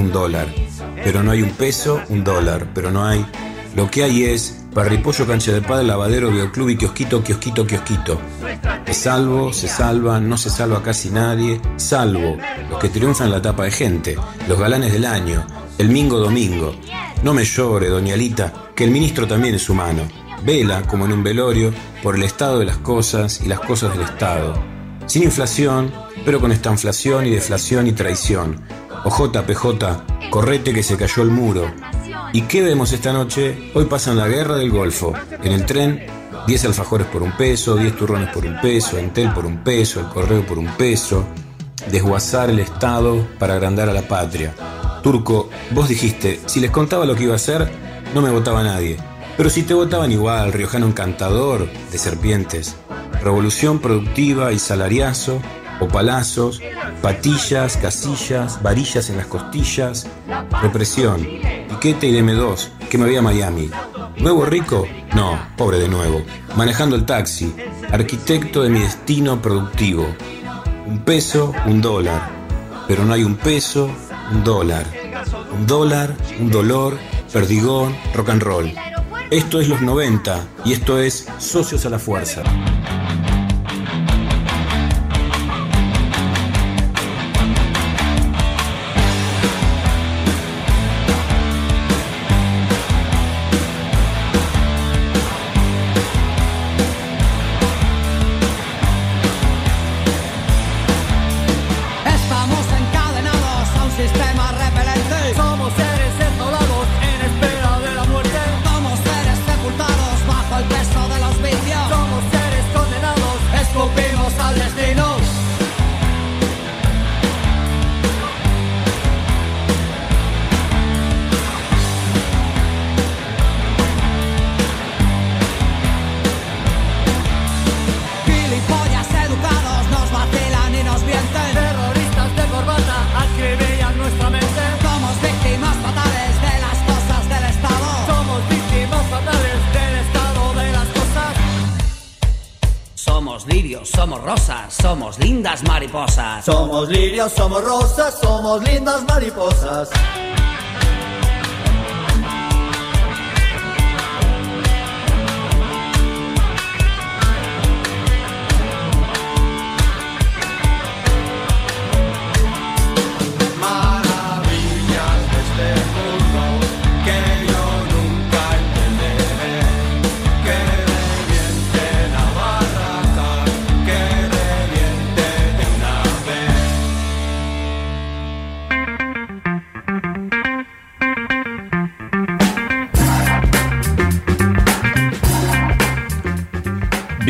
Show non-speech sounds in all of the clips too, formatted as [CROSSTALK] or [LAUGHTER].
un dólar. Pero no hay un peso, un dólar. Pero no hay. Lo que hay es parripollo, cancha de padre, lavadero, videoclub y kiosquito, kiosquito, kiosquito. Se salvo, se salvan, no se salva casi nadie, salvo los que triunfan en la tapa de gente, los galanes del año, el mingo domingo. No me llore, doña Alita, que el ministro también es humano. Vela, como en un velorio, por el estado de las cosas y las cosas del Estado. Sin inflación, pero con esta inflación y deflación y traición. PJ, correte que se cayó el muro. ¿Y qué vemos esta noche? Hoy pasan la guerra del Golfo. En el tren, 10 alfajores por un peso, 10 turrones por un peso, Entel por un peso, el correo por un peso. Desguazar el Estado para agrandar a la patria. Turco, vos dijiste, si les contaba lo que iba a hacer, no me votaba nadie. Pero si te votaban igual, riojano encantador de serpientes. Revolución productiva y salariazo, o palazos, patillas, casillas, varillas en las costillas, represión, piquete y DM2, que me voy a Miami. ¿Nuevo rico? No, pobre de nuevo. Manejando el taxi, arquitecto de mi destino productivo. Un peso, un dólar. Pero no hay un peso, un dólar. Un dólar, un dolor, perdigón, rock and roll. Esto es los 90 y esto es Socios a la Fuerza.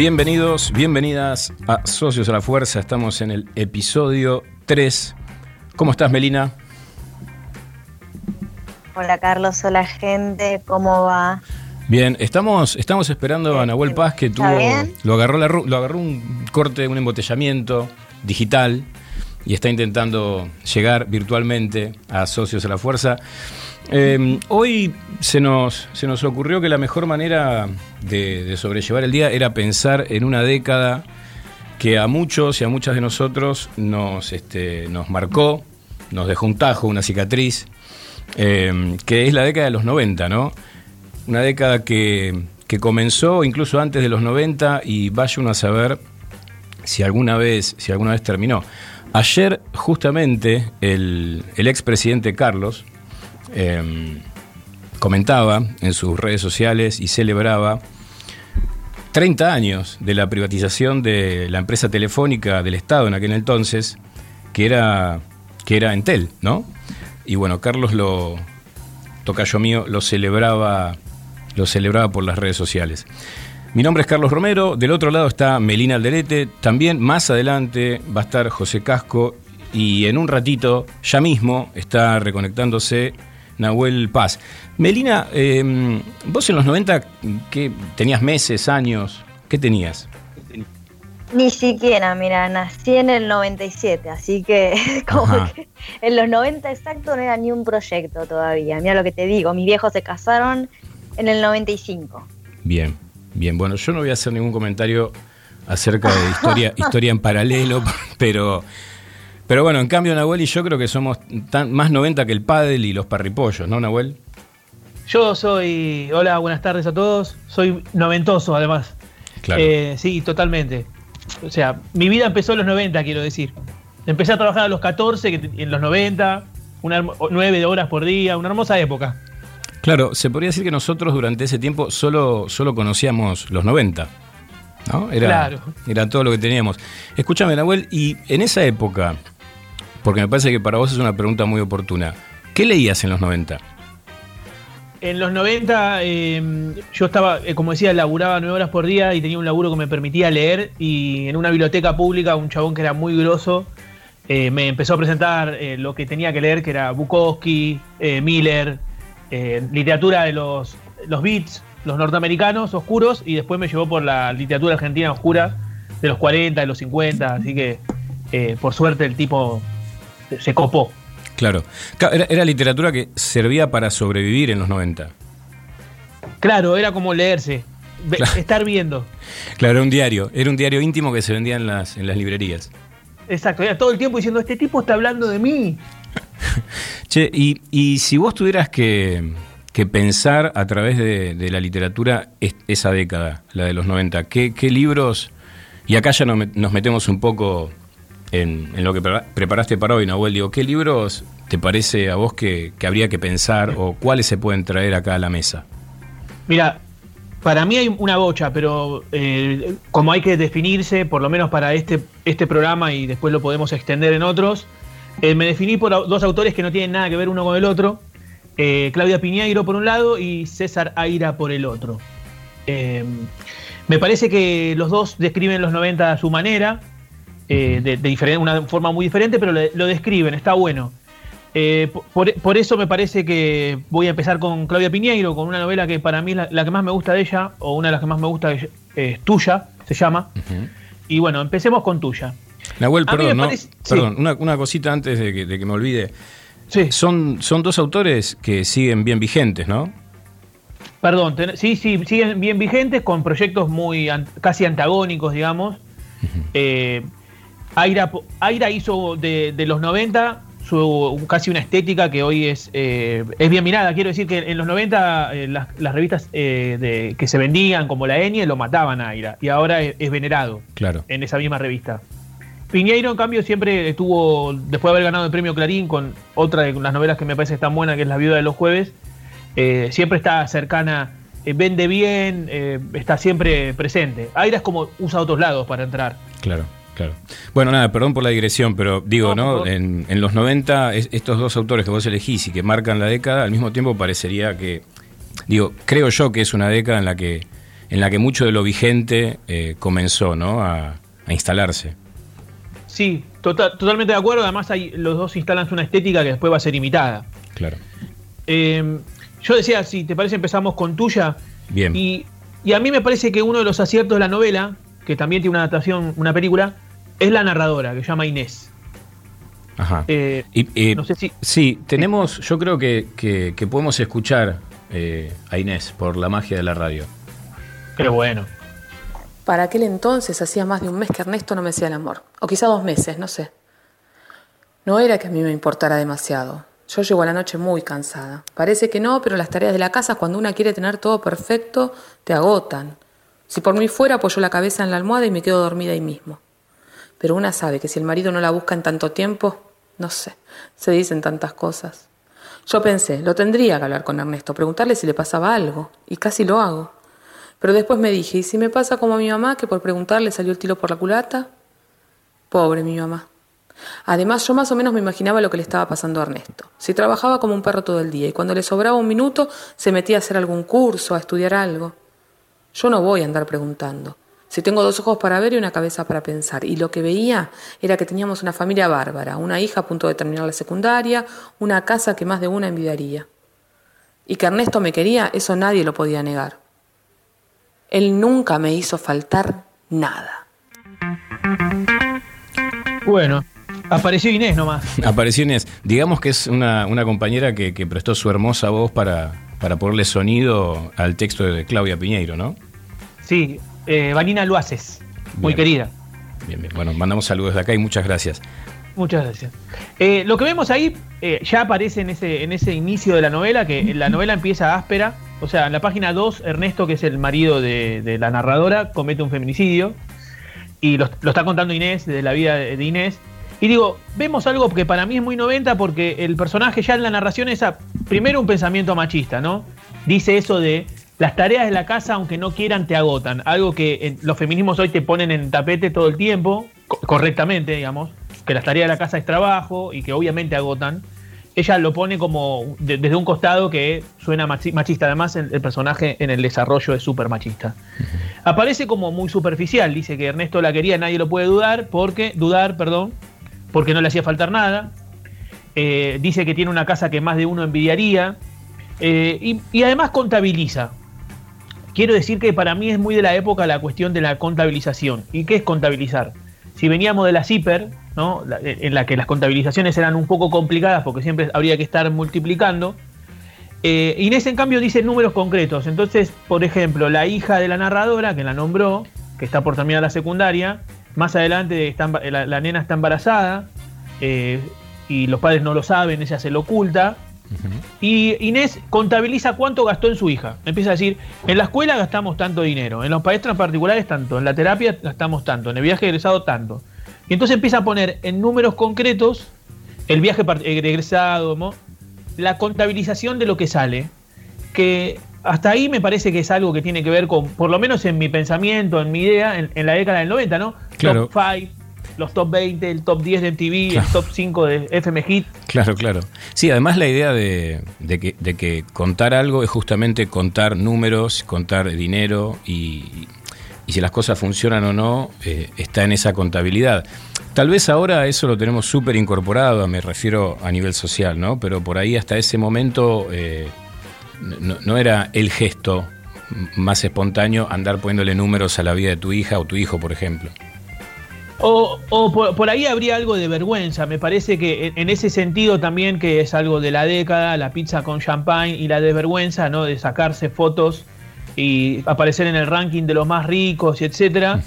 Bienvenidos, bienvenidas a Socios a la Fuerza. Estamos en el episodio 3. ¿Cómo estás, Melina? Hola, Carlos. Hola, gente. ¿Cómo va? Bien, estamos, estamos esperando a Nahuel Paz que tuvo. Lo agarró, lo agarró un corte, un embotellamiento digital y está intentando llegar virtualmente a Socios a la Fuerza. Em, hoy se nos, se nos ocurrió que la mejor manera de, sobrellevar el día era pensar en una década que a muchos y a muchas de nosotros nos, este, nos marcó, nos dejó un tajo, una cicatriz, em, que es la década de los 90, ¿no? Una década que, comenzó incluso antes de los 90 y vaya uno a saber si alguna vez, si alguna vez terminó. Ayer, justamente, el, el expresidente Carlos, Em, comentaba en sus redes sociales y celebraba 30 años de la privatización de la empresa telefónica del Estado en aquel entonces, que era, que era Entel, ¿no? Y bueno, Carlos lo, tocayo mío, lo celebraba, lo celebraba por las redes sociales. Mi nombre es Carlos Romero, del otro lado está Melina Alderete, también más adelante va a estar José Casco y en un ratito, ya mismo, está reconectándose Nahuel Paz. Melina, em, vos en los 90, ¿qué, ¿tenías meses, años? ¿Qué tenías? Ni siquiera, mira, nací en el 97, así que [LAUGHS] como que en los 90 exacto no era ni un proyecto todavía. Mira lo que te digo, mis viejos se casaron en el 95. Bien, bien. Bueno, yo no voy a hacer ningún comentario acerca de [LAUGHS] historia, historia en paralelo, [LAUGHS] pero Pero bueno, en cambio, Nahuel y yo creo que somos tan, más 90 que el pádel y los parripollos, ¿no, Nahuel? Yo soy. Hola, buenas tardes a todos. Soy noventoso, además. Claro. Eh, sí, totalmente. O sea, mi vida empezó en los 90, quiero decir. Empecé a trabajar a los 14, que en los 90, una, 9 horas por día, una hermosa época. Claro, se podría decir que nosotros durante ese tiempo solo, solo conocíamos los 90. ¿no? Era, Claro. era todo lo que teníamos. Escúchame, Nahuel, y en esa época, porque me parece que para vos es una pregunta muy oportuna, ¿qué leías en los 90? En los 90 eh, yo estaba, eh, como decía, laburaba 9 horas por día y tenía un laburo que me permitía leer y en una biblioteca pública un chabón que era muy grosso eh, me empezó a presentar eh, lo que tenía que leer, que era Bukowski, Miller, literatura de los, los beats, los norteamericanos oscuros y después me llevó por la literatura argentina oscura de los 40, de los 50, así que por suerte el tipo se copó. Claro. Era, era literatura que servía para sobrevivir en los 90. Claro, era como leerse, Claro. estar viendo. Claro, era un diario. Era un diario íntimo que se vendía en las, en las librerías. Exacto, era todo el tiempo diciendo, este tipo está hablando de mí. [LAUGHS] Che, y, y si vos tuvieras que, que pensar a través de, de la literatura es- esa década, la de los 90, ¿qué, qué libros, y acá ya nos metemos un poco en, lo que pre- preparaste para hoy, Nahuel, digo, ¿qué libros te parece a vos que, habría que pensar o cuáles se pueden traer acá a la mesa? Mira, para mí hay una bocha, pero eh, como hay que definirse, por lo menos para este, este programa y después lo podemos extender en otros, eh, me definí por dos autores que no tienen nada que ver uno con el otro, eh, Claudia Piñeiro por un lado y César Aira por el otro. Me parece que los dos describen los 90 a su manera, eh, de, de una forma muy diferente, pero lo, lo describen, está bueno. Eh, por, por eso me parece que voy a empezar con Claudia Piñeiro, con una novela que para mí es la, la que más me gusta de ella, o una de las que más me gusta es, es Tuya, se llama. Y bueno, empecemos con Tuya. Nahuel, A perdón, ¿no? parece- sí. perdón una, una cosita antes de que, de que me olvide. Sí, Son, son dos autores que siguen bien vigentes, ¿no? perdón, ten- sí, sí, siguen bien vigentes con proyectos muy an- casi antagónicos, digamos. Eh, Aira, Aira hizo de, de los 90 su, casi una estética que hoy es, eh, es bien mirada. Quiero decir que en los 90 eh, las, las revistas eh, de, que se vendían como la Enie lo mataban a Aira y ahora es, es venerado Claro. en esa misma revista. Piñeiro, en cambio, siempre estuvo, después de haber ganado el premio Clarín con otra de las novelas que me parece tan buena, que es La Viuda de los Jueves, eh, siempre está cercana, eh, vende bien, eh, está siempre presente. Aira es como usa otros lados para entrar. Claro, claro. Bueno, nada, perdón por la digresión, pero digo, No. En, en los 90, es- estos dos autores que vos elegís y que marcan la década, al mismo tiempo parecería que, digo, creo yo que es una década en la que, en la que mucho de lo vigente eh, comenzó, ¿no? A, a instalarse. Sí, tota- totalmente de acuerdo. Además, hay, los dos instalan una estética que después va a ser imitada. Claro. Eh, yo decía, si te parece, empezamos con tuya. Bien. Y, y a mí me parece que uno de los aciertos de la novela, que también tiene una adaptación, una película, es la narradora, que se llama Inés. Ajá. Eh, Y, eh, no sé si- Sí, tenemos, yo creo que, que- que podemos escuchar eh, a Inés por la magia de la radio. Qué bueno. Para aquel entonces hacía más de un mes que Ernesto no me hacía el amor. O quizá dos meses, no sé. No era que a mí me importara demasiado. Yo llego a la noche muy cansada. Parece que no, pero las tareas de la casa, cuando una quiere tener todo perfecto, te agotan. Si por mí fuera, apoyo la cabeza en la almohada y me quedo dormida ahí mismo. Pero una sabe que si el marido no la busca en tanto tiempo, no sé, se dicen tantas cosas. Yo pensé, lo tendría que hablar con Ernesto, preguntarle si le pasaba algo, y casi lo hago. Pero después me dije, ¿y si me pasa como a mi mamá, que por preguntarle salió el tiro por la culata? Pobre mi mamá. Además, yo más o menos me imaginaba lo que le estaba pasando a Ernesto. Si trabajaba como un perro todo el día y cuando le sobraba un minuto se metía a hacer algún curso, a estudiar algo. Yo no voy a andar preguntando. Si tengo dos ojos para ver y una cabeza para pensar. Y lo que veía era que teníamos una familia bárbara, una hija a punto de terminar la secundaria, una casa que más de una envidiaría. Y que Ernesto me quería, eso nadie lo podía negar. Él nunca me hizo faltar nada. Bueno, apareció Inés nomás. Apareció Inés. Digamos que es una, una compañera que, que prestó su hermosa voz para, para ponerle sonido al texto de Claudia Piñeiro, ¿no? Sí, eh, Vanina Luaces, muy Bien. querida. Bien, bien. Bueno, mandamos saludos de acá y muchas gracias. Muchas gracias. Eh, lo que vemos ahí eh, ya aparece en ese, en ese inicio de la novela, que la novela empieza áspera. O sea, en la página 2, Ernesto, que es el marido de, la narradora, comete un feminicidio. Y lo, está contando Inés, de la vida de Inés. Y digo, vemos algo que para mí es muy 90 porque el personaje ya en la narración es, primero, un pensamiento machista, ¿no? Dice eso de las tareas de la casa, aunque no quieran, te agotan. Algo que los feminismos hoy te ponen en tapete todo el tiempo, correctamente, digamos, que las tareas de la casa es trabajo y que obviamente agotan. Ella lo pone como desde un costado que suena machista. Además, el, personaje en el desarrollo es súper machista. Aparece como muy superficial. Dice que Ernesto la quería, nadie lo puede dudar, porque, dudar, perdón, porque no le hacía faltar nada. Eh, dice que tiene una casa que más de uno envidiaría. Eh, y, además contabiliza. Quiero decir que para mí es muy de la época la cuestión de la contabilización. ¿Y qué es contabilizar? Si veníamos de la CIPER, ¿no? en la que las contabilizaciones eran un poco complicadas porque siempre habría que estar multiplicando, eh, Inés en cambio dice números concretos. Entonces, por ejemplo, la hija de la narradora, que la nombró, que está por terminar la secundaria, más adelante la, nena está embarazada eh, y los padres no lo saben, ella se lo oculta. Y Inés contabiliza cuánto gastó en su hija. Empieza a decir, en la escuela gastamos tanto dinero, en los paestros particulares tanto, en la terapia gastamos tanto, en el viaje egresado tanto. Y entonces empieza a poner en números concretos el viaje egresado, la contabilización de lo que sale. Que hasta ahí me parece que es algo que tiene que ver con, por lo menos en mi pensamiento, en mi idea, en, la década del 90, ¿no? Claro. Top 5, los top 20, el top 10 de MTV, el top 5 de FM Hit. Claro, claro. Sí, además la idea de, que, contar algo es justamente contar números, contar dinero y, si las cosas funcionan o no, eh, está en esa contabilidad. Tal vez ahora eso lo tenemos súper incorporado, me refiero a nivel social, ¿no? Pero por ahí hasta ese momento eh, no, era el gesto más espontáneo andar poniéndole números a la vida de tu hija o tu hijo, por ejemplo. O, por, ahí habría algo de vergüenza. Me parece que en, ese sentido también que es algo de la década, la pizza con champagne y la desvergüenza, ¿no? De sacarse fotos y aparecer en el ranking de los más ricos y etcétera.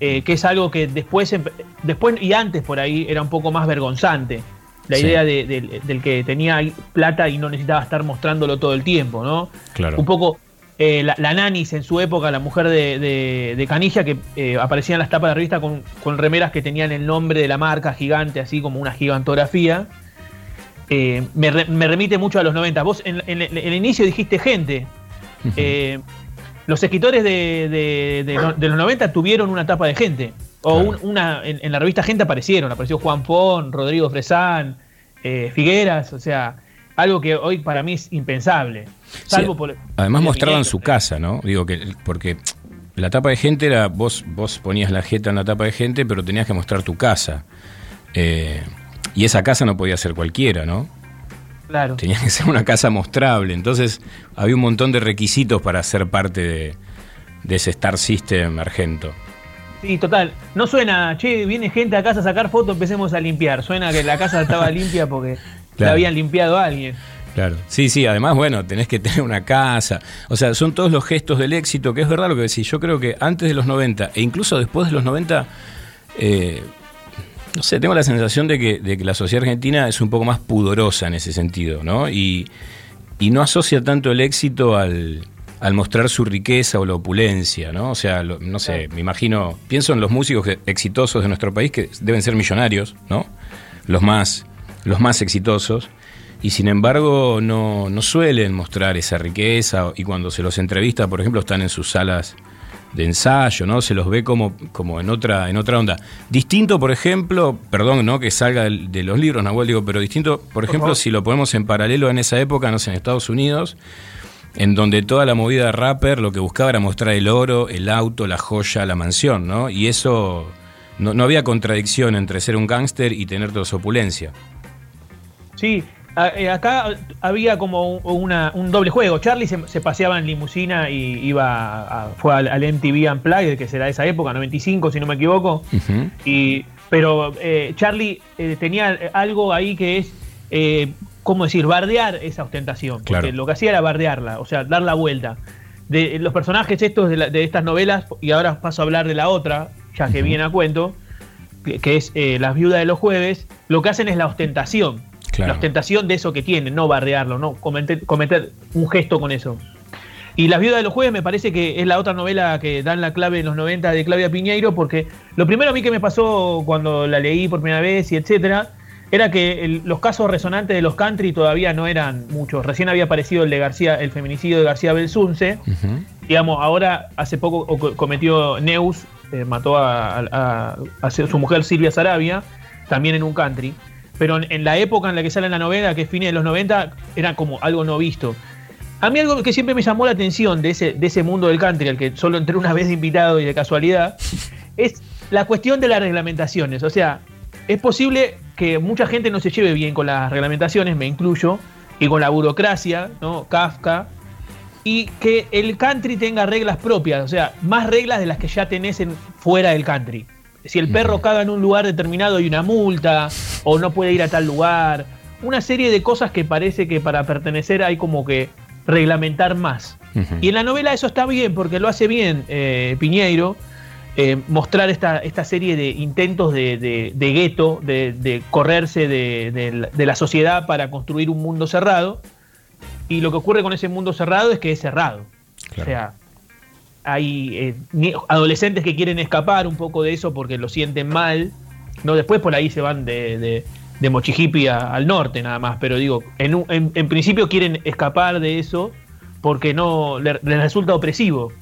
Eh, que es algo que después, después y antes por ahí era un poco más vergonzante. La idea del que tenía plata y no necesitaba estar mostrándolo todo el tiempo, ¿no? Claro. Un poco eh, la, Nanis en su época, la mujer de, Canilla, que eh, aparecía en las tapas de la revista con, remeras que tenían el nombre de la marca gigante, así como una gigantografía. Eh, me, remite mucho a los 90. Vos en, el inicio dijiste gente. los escritores de, los 90 tuvieron una tapa de gente. O una en, la revista Gente aparecieron. Apareció Juan Pon, Rodrigo Fresán, Figueras, o sea algo que hoy para mí es impensable. Salvo por, además mostraban su casa, ¿no? Digo que porque la tapa de gente era vos vos ponías la jeta en la tapa de gente, pero tenías que mostrar tu casa. Eh, y esa casa no podía ser cualquiera, ¿no? Claro. Tenía que ser una casa mostrable. Entonces había un montón de requisitos para ser parte de, ese Star System argento. Sí, total. No suena, che, viene gente a casa a sacar fotos, empecemos a limpiar. Suena que la casa estaba limpia porque la habían limpiado a alguien. Claro. Sí, sí, además, bueno, tenés que tener una casa. O sea, son todos los gestos del éxito, que es verdad lo que decís. Yo creo que antes de los 90 e incluso después de los 90, eh, no sé, tengo la sensación de que, de que la sociedad argentina es un poco más pudorosa en ese sentido, ¿no? Y, no asocia tanto el éxito al, al mostrar su riqueza o la opulencia, ¿no? O sea, no sé, me imagino, pienso en los músicos exitosos de nuestro país que deben ser millonarios, ¿no? Los más los más exitosos, y sin embargo no, suelen mostrar esa riqueza y cuando se los entrevista, por ejemplo, están en sus salas de ensayo, ¿no? Se los ve como, como en otra, en otra onda. Distinto, por ejemplo, perdón, ¿no? Que salga de, los libros, Nahuel, digo, pero distinto, por ejemplo, si lo ponemos en paralelo en esa época, no sé, en Estados Unidos, en donde toda la movida rapper lo que buscaba era mostrar el oro, el auto, la joya, la mansión, ¿no? Y eso, no, no había contradicción entre ser un gángster y tener toda su opulencia. Sí, eh, acá había como un doble juego. Charlie se, paseaba en limusina y iba a, fue al, MTV Unplugged, que será esa época, 95 si no me equivoco. y, pero eh, Charlie eh, tenía algo ahí que es, ¿cómo decir?, bardear esa ostentación. Porque lo que hacía era bardearla, o sea, dar la vuelta. De los personajes estos de, estas novelas, y ahora paso a hablar de la otra, ya que viene a cuento, que, es eh, Las Viudas de los Jueves, lo que hacen es la ostentación. La ostentación de eso que tienen, no barrearlo, no cometer, cometer un gesto con eso. Y Las Viudas de los Jueves me parece que es la otra novela que dan la clave en los 90 de Claudia Piñeiro, porque lo primero a mí que me pasó cuando la leí por primera vez y etcétera, era que los casos resonantes de los country todavía no eran muchos. Recién había aparecido el de García, el feminicidio de García Belsunce. Digamos, ahora hace poco cometió Neus, eh, mató a, su mujer Silvia Sarabia, también en un country. Pero en, la época en la que sale la novela, que es fines de los 90, era como algo no visto. A mí algo que siempre me llamó la atención de ese, de ese mundo del country, al que solo entré una vez de invitado y de casualidad, [LAUGHS] es la cuestión de las reglamentaciones. O sea, es posible que mucha gente no se lleve bien con las reglamentaciones, me incluyo, y con la burocracia, ¿no? Kafka, y que el country tenga reglas propias, o sea, más reglas de las que ya tenés en, fuera del country. Si el perro caga en un lugar determinado hay una multa, o no puede ir a tal lugar, una serie de cosas que parece que para pertenecer hay como que reglamentar más. Y en la novela eso está bien, porque lo hace bien eh, Piñeiro, eh, mostrar esta, esta, serie de intentos de, de, gueto, de, correrse de, la sociedad para construir un mundo cerrado. Y lo que ocurre con ese mundo cerrado es que es cerrado. O sea, hay eh, adolescentes que quieren escapar un poco de eso porque lo sienten mal. No, después por ahí se van de, de Mochijipi al norte nada más. Pero digo, en, en, principio quieren escapar de eso porque no les, resulta opresivo.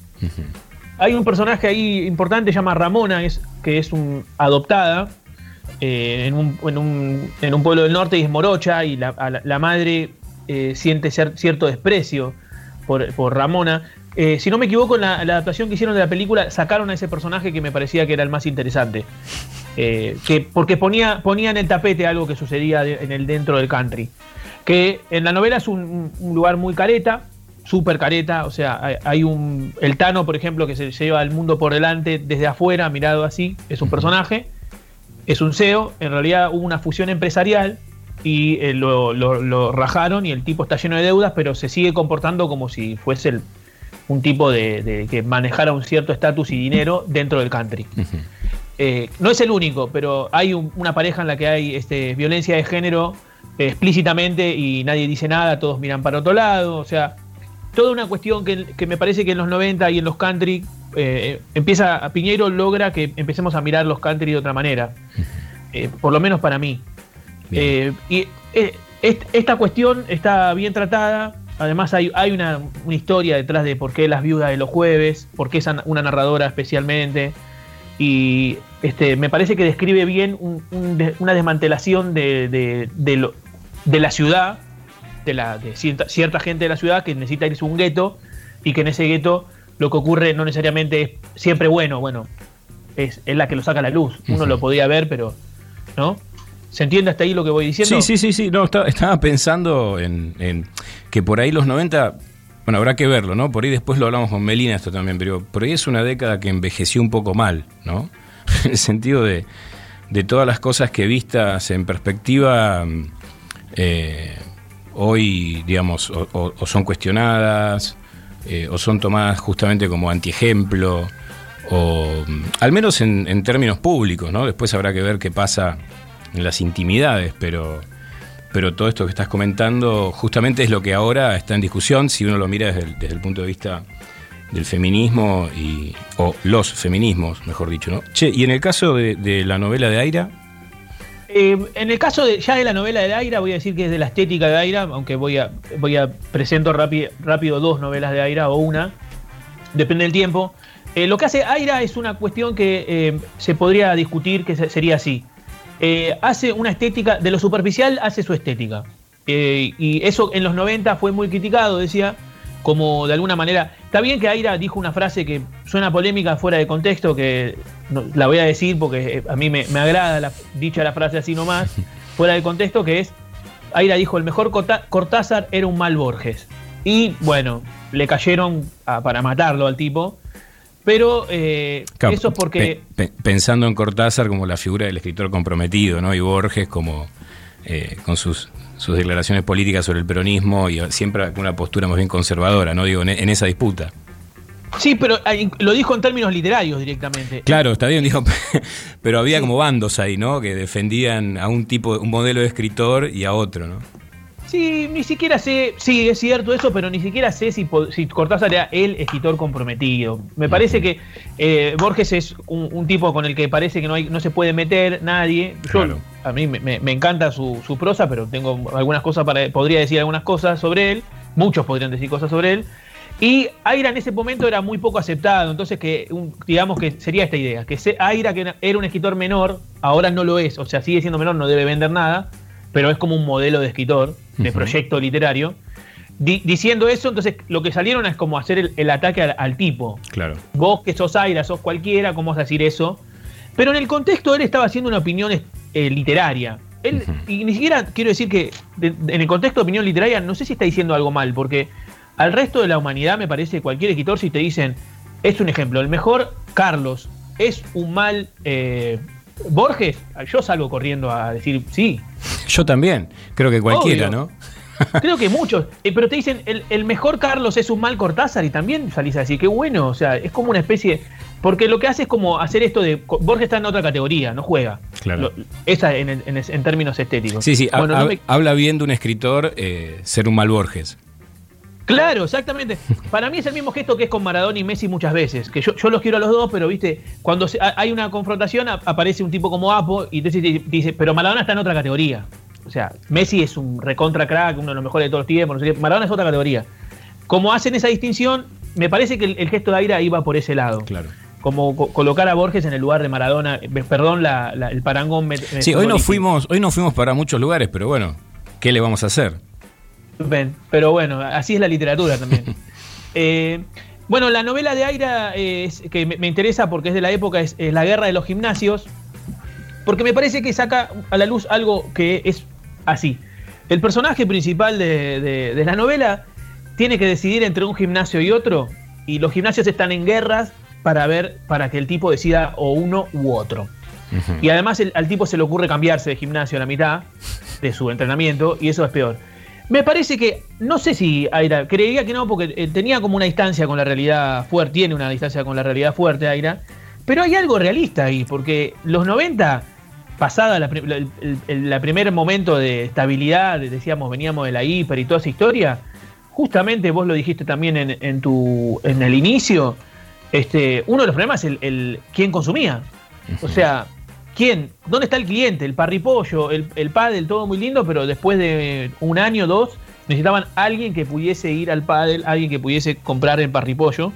Hay un personaje ahí importante, se llama Ramona, es, que es un, adoptada eh, en, un, en, un, en, un, pueblo del norte y es morocha y la, la, madre eh, siente cierto desprecio por, por Ramona. Eh, si no me equivoco, en la, adaptación que hicieron de la película sacaron a ese personaje que me parecía que era el más interesante. que, porque ponía, ponía en el tapete algo que sucedía en el dentro del country. Que en la novela es un, un lugar muy careta, súper careta, o sea, hay, un... El Tano, por ejemplo, que se lleva el mundo por delante desde afuera, mirado así, es un personaje, es un CEO, en realidad hubo una fusión empresarial y eh, lo, rajaron y el tipo está lleno de deudas, pero se sigue comportando como si fuese un tipo de, que manejara un cierto estatus y dinero dentro del country. Eh, no es el único, pero hay una pareja en la que hay este, violencia de género explícitamente y nadie dice nada, todos miran para otro lado, o sea, toda una cuestión que, me parece que en los 90 y en los country eh, empieza, Piñero logra que empecemos a mirar los country de otra manera, eh, por lo menos para mí. Eh, y esta cuestión está bien tratada, además hay, hay una, historia detrás de por qué las viudas de los jueves, por qué es una narradora especialmente, y este, me parece que describe bien una desmantelación de, de la ciudad de, la, de cierta, gente de la ciudad que necesita irse a un gueto y que en ese gueto lo que ocurre no necesariamente es siempre bueno, bueno, es, la que lo saca a la luz. Uno lo podía ver, pero ¿no? ¿Se entiende hasta ahí lo que voy diciendo? Sí, sí, sí, sí. No, estaba, pensando en, que por ahí los 90, bueno, habrá que verlo, ¿no? Por ahí después lo hablamos con Melina esto también, pero por ahí es una década que envejeció un poco mal, ¿no? [LAUGHS] en el sentido de, de todas las cosas que vistas en perspectiva eh, hoy, digamos, o, son cuestionadas, eh, o son tomadas justamente como antiejemplo, o mm, al menos en, términos públicos, ¿no? Después habrá que ver qué pasa en las intimidades, pero, pero todo esto que estás comentando justamente es lo que ahora está en discusión, si uno lo mira desde el, punto de vista del feminismo, y, o los feminismos, mejor dicho, ¿no? Che, y en el caso de, la novela de Aira, eh, en el caso de, ya de la novela de Aira, voy a decir que es de la estética de Aira, aunque voy a, voy a presento rápido dos novelas de Aira o una, depende del tiempo. Eh, lo que hace Aira es una cuestión que eh, se podría discutir, que sería así. Hace una estética, de lo superficial hace su estética. y eso en los 90 fue muy criticado, decía, como de alguna manera. Está bien que Aira dijo una frase que suena polémica fuera de contexto, que la voy a decir porque eh, a mí me, agrada la, dicha la frase así nomás, [LAUGHS] fuera de contexto, que es, Aira dijo, el mejor Cortázar era un mal Borges. Y bueno, le cayeron para matarlo al tipo. Pero eh, eso es porque... pensando en Cortázar como la figura del escritor comprometido, ¿no? Y Borges como eh, con sus sus declaraciones políticas sobre el peronismo y siempre con una postura más bien conservadora, ¿no? Digo, en, esa disputa. Sí, pero lo dijo en términos literarios directamente. Claro, está bien, dijo, [LAUGHS] pero había como bandos ahí, ¿no? Que defendían a un tipo, un modelo de escritor y a otro, ¿no? Sí, ni siquiera sé, sí, es cierto eso, pero ni siquiera sé si, si Cortázar era el escritor comprometido. Me parece que eh, Borges es un, tipo con el que parece que no, hay, no se puede meter nadie. Yo, a mí me, encanta su, su, prosa, pero tengo algunas cosas para, podría decir algunas cosas sobre él, muchos podrían decir cosas sobre él. Y Aira en ese momento era muy poco aceptado, entonces que digamos que sería esta idea, que Aira que era un escritor menor, ahora no lo es, o sea, sigue siendo menor, no debe vender nada, pero es como un modelo de escritor, de proyecto literario. diciendo eso, entonces lo que salieron es como hacer el, ataque al, tipo. Claro. Vos que sos Aira, sos cualquiera, ¿cómo vas a decir eso? Pero en el contexto él estaba haciendo una opinión eh, literaria. Él, y ni siquiera quiero decir que en el contexto de opinión literaria, no sé si está diciendo algo mal, porque al resto de la humanidad me parece cualquier escritor si te dicen, es un ejemplo, el mejor Carlos es un mal eh, Borges, yo salgo corriendo a decir sí. Yo también, creo que cualquiera, ¿no? [LAUGHS] Creo que muchos, eh, pero te dicen el, mejor Carlos es un mal Cortázar y también salís a decir, qué bueno, o sea, es como una especie, porque lo que hace es como hacer esto de, Borges está en otra categoría, no juega. Claro. esa en, términos estéticos. Sí, sí, habla bien de un escritor eh, ser un mal Borges. Claro, exactamente. Para mí es el mismo gesto que es con Maradona y Messi muchas veces. Que yo, yo los quiero a los dos, pero viste, cuando hay una confrontación aparece un tipo como Apo y te dice, pero Maradona está en otra categoría. O sea, Messi es un recontra crack, uno de los mejores de todos los tiempos, no sé Maradona es otra categoría. Como hacen esa distinción, me parece que el, gesto de Aira iba por ese lado. Claro. Como colocar a Borges en el lugar de Maradona, eh, perdón, el parangón. Sí, hoy no fuimos, hoy no fuimos para muchos lugares, pero bueno, ¿qué le vamos a hacer? Pero bueno, así es la literatura también. [LAUGHS] Eh, bueno, la novela de Aira es, que me, interesa porque es de la época, es, La guerra de los gimnasios, porque me parece que saca a la luz algo que es así. El personaje principal de, la novela tiene que decidir entre un gimnasio y otro, y los gimnasios están en guerras para ver, para que el tipo decida o uno u otro. Y además al tipo se le ocurre cambiarse de gimnasio a la mitad de su entrenamiento, y eso es peor. Me parece que, no sé si Aira, creía que no, porque eh, tenía como una distancia con la realidad fuerte, tiene una distancia con la realidad fuerte Aira, pero hay algo realista ahí, porque los 90, pasada la, el, primer momento de estabilidad, decíamos, veníamos de la hiper y toda esa historia, justamente vos lo dijiste también en, tu, en el inicio, este, uno de los problemas es el, el quién consumía. O sea, ¿Quién? ¿Dónde está el cliente? El parripollo, el, el pádel, todo muy lindo, pero después de un año o dos necesitaban alguien que pudiese ir al pádel, alguien que pudiese comprar el parripollo,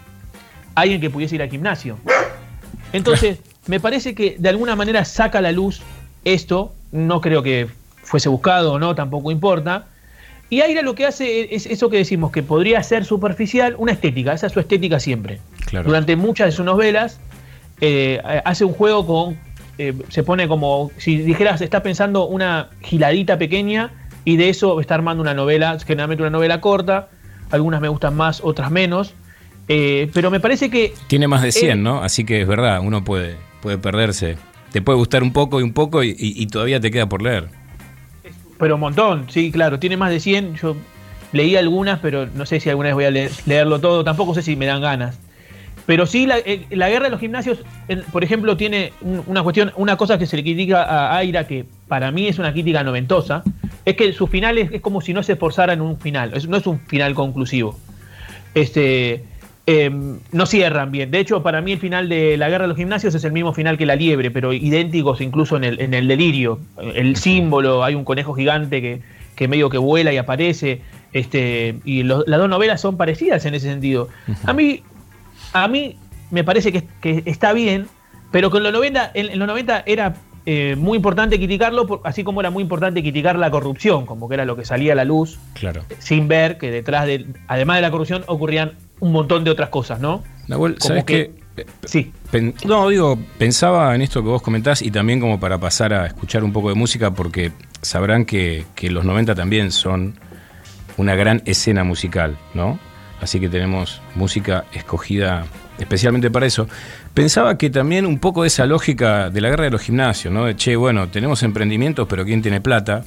alguien que pudiese ir al gimnasio. Entonces, me parece que de alguna manera saca a la luz esto, no creo que fuese buscado o no, tampoco importa. Y Aira lo que hace es eso que decimos, que podría ser superficial, una estética, esa es su estética siempre. Durante muchas de sus novelas eh, hace un juego con eh, se pone como, si dijeras, está pensando una giladita pequeña y de eso está armando una novela, generalmente una novela corta, algunas me gustan más, otras menos, eh, pero me parece que... Tiene más de 100, ¿no? Así que es verdad, uno puede, puede perderse. Te puede gustar un poco y un poco y, todavía te queda por leer. Pero un montón, sí, claro, tiene más de 100, yo leí algunas, pero no sé si alguna vez voy a leerlo todo, tampoco sé si me dan ganas. Pero sí, eh, la, guerra de los gimnasios, por ejemplo, tiene una cuestión, una cosa que se le critica a Aira, que para mí es una crítica noventosa, es que su final es, como si no se esforzara en un final, no es un final conclusivo. Este, em, no cierran bien. De hecho, para mí el final de la guerra de los gimnasios es el mismo final que la liebre, pero idénticos incluso en el, en el delirio. El símbolo, hay un conejo gigante que, que medio que vuela y aparece. Este, y las dos novelas son parecidas en ese sentido. A mí a mí me parece que, está bien, pero que en los 90, en, los 90 era eh, muy importante criticarlo, así como era muy importante criticar la corrupción, como que era lo que salía a la luz, claro. sin ver que detrás de, además de la corrupción, ocurrían un montón de otras cosas, ¿no? Nahuel, ¿sabes que, Sí. no, digo, pensaba en esto que vos comentás y también como para pasar a escuchar un poco de música, porque sabrán que, que los 90 también son una gran escena musical, ¿no? Así que tenemos música escogida especialmente para eso. Pensaba que también un poco esa lógica de la guerra de los gimnasios, ¿no? De, che, bueno, tenemos emprendimientos, pero ¿quién tiene plata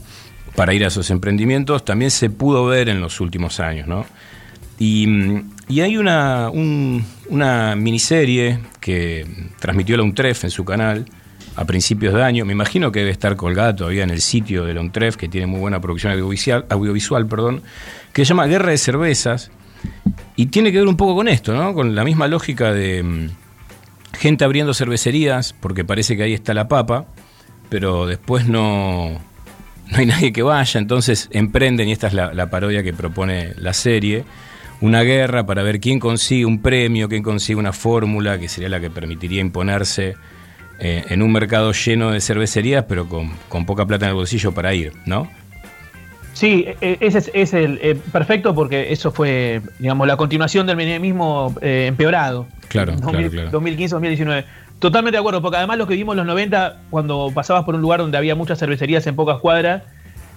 para ir a esos emprendimientos? También se pudo ver en los últimos años, ¿no? Y y hay una, una miniserie que transmitió la UNTREF en su canal a principios de año. Me imagino que debe estar colgada todavía en el sitio de la UNTREF, que tiene muy buena producción audiovisual, audiovisual perdón, que se llama Guerra de Cervezas. Y tiene que ver un poco con esto, ¿no? Con la misma lógica de mm, gente abriendo cervecerías, porque parece que ahí está la papa, pero después no, no hay nadie que vaya, entonces emprenden, y esta es la, parodia que propone la serie, una guerra para ver quién consigue un premio, quién consigue una fórmula que sería la que permitiría imponerse eh, en un mercado lleno de cervecerías, pero con, con, poca plata en el bolsillo para ir, ¿no? Sí, e, e, ese es, el eh, perfecto porque eso fue, digamos, la continuación del menemismo eh, empeorado. Claro, claro, claro. 2015-2019. Totalmente de acuerdo, porque además lo que vimos en los 90, cuando pasabas por un lugar donde había muchas cervecerías en pocas cuadras,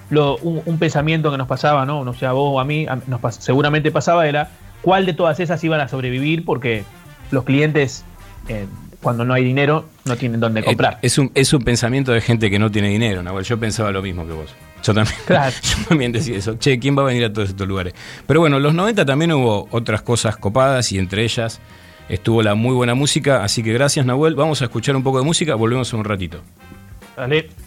lo, un, pensamiento que nos pasaba, ¿no? No sé, a vos o a mí, nos seguramente pasaba era cuál de todas esas iban a sobrevivir porque los clientes, eh, cuando no hay dinero, no tienen dónde comprar. Es un, es un pensamiento de gente que no tiene dinero, Nahuel. Yo pensaba lo mismo que vos. Yo también, [LAUGHS] yo también decía eso. Che, ¿quién va a venir a todos estos lugares? Pero bueno, en los 90 también hubo otras cosas copadas y entre ellas estuvo la muy buena música. Así que gracias, Nahuel. Vamos a escuchar un poco de música. Volvemos en un ratito. Dale.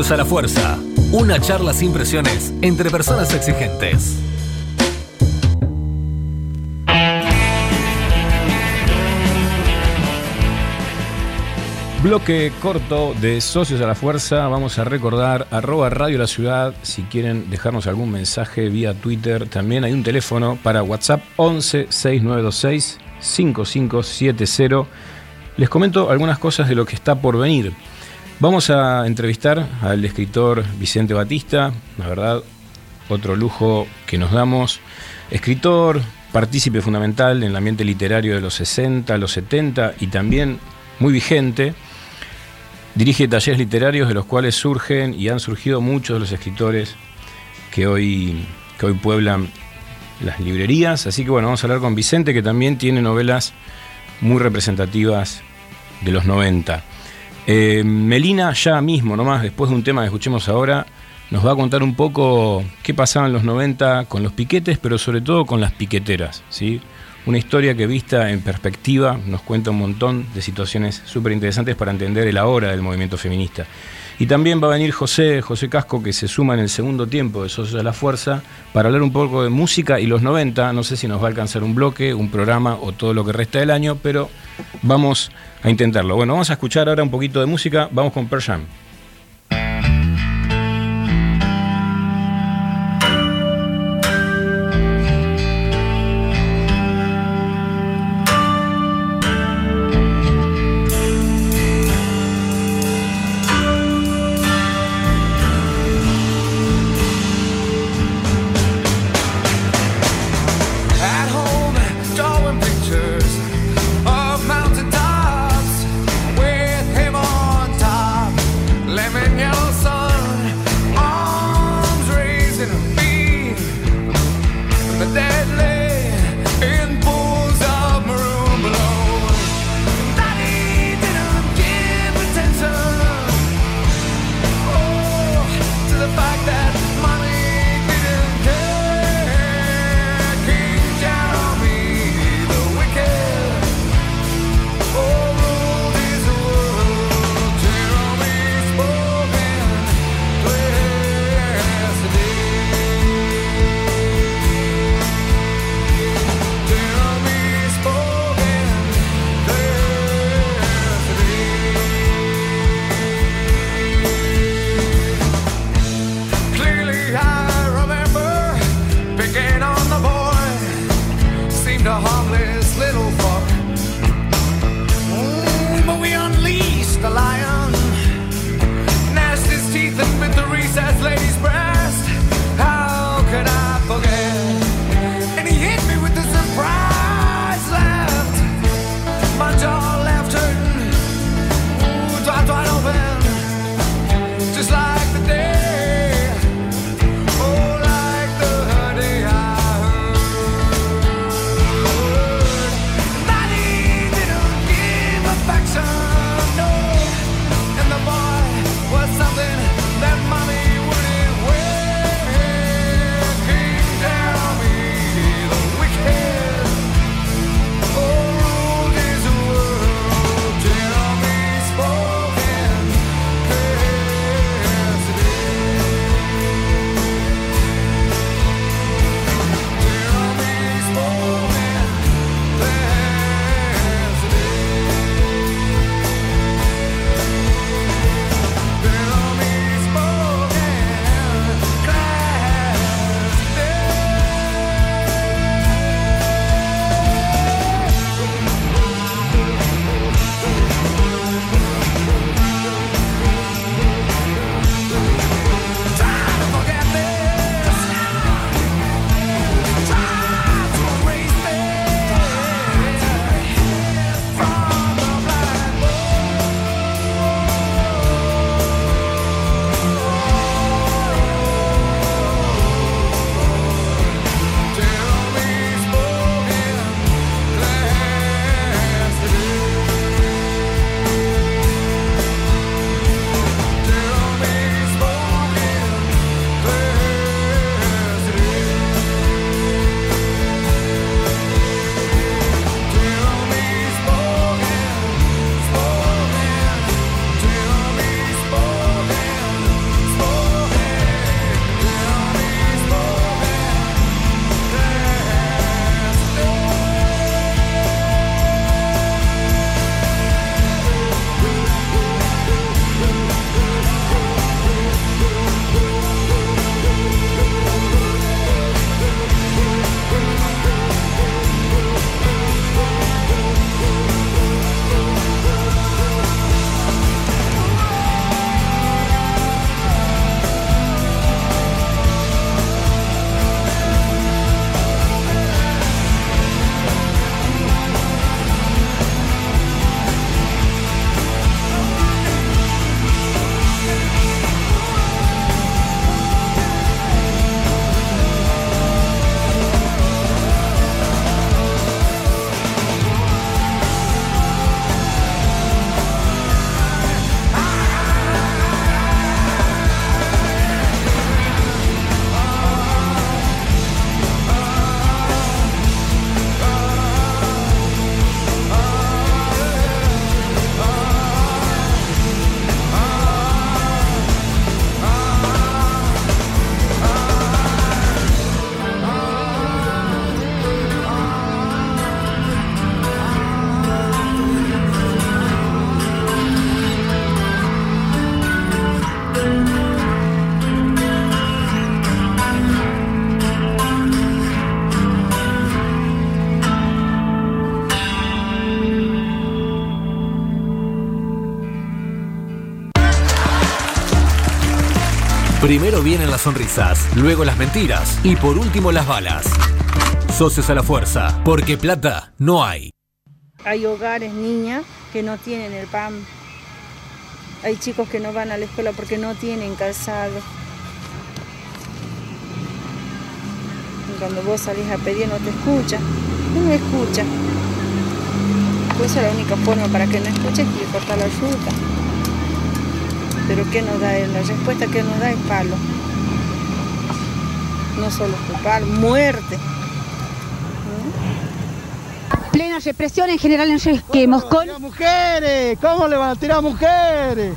A la Fuerza. Una charla sin presiones entre personas exigentes. Bloque corto de Socios a la Fuerza. Vamos a recordar arroba Radio La Ciudad. Si quieren dejarnos algún mensaje vía Twitter, también hay un teléfono para WhatsApp 11 6926 5570. Les comento algunas cosas de lo que está por venir. Vamos a entrevistar al escritor Vicente Batista, la verdad, otro lujo que nos damos. Escritor, partícipe fundamental en el ambiente literario de los 60, los 70 y también muy vigente. Dirige talleres literarios de los cuales surgen y han surgido muchos de los escritores que hoy, que hoy pueblan las librerías. Así que bueno, vamos a hablar con Vicente, que también tiene novelas muy representativas de los 90. Eh, Melina ya mismo, nomás después de un tema que escuchemos ahora, nos va a contar un poco qué pasaba en los 90 con los piquetes, pero sobre todo con las piqueteras. ¿sí? Una historia que vista en perspectiva nos cuenta un montón de situaciones súper interesantes para entender el ahora del movimiento feminista. Y también va a venir José, José Casco, que se suma en el segundo tiempo de Socios de la Fuerza, para hablar un poco de música y los 90. No sé si nos va a alcanzar un bloque, un programa o todo lo que resta del año, pero vamos a intentarlo. Bueno, vamos a escuchar ahora un poquito de música. Vamos con Pearl. Primero vienen las sonrisas, luego las mentiras y por último las balas. Socios a la fuerza, porque plata no hay. Hay hogares, niñas, que no tienen el pan. Hay chicos que no van a la escuela porque no tienen calzado. Y cuando vos salís a pedir no te escucha. No escucha. Pues esa es la única forma para que no escuche es cortar la fruta. Pero ¿qué nos da? La respuesta que nos da es palo. No solo palo, muerte. Plena represión en general en que Moscón. mujeres! ¿Cómo le van a tirar mujeres?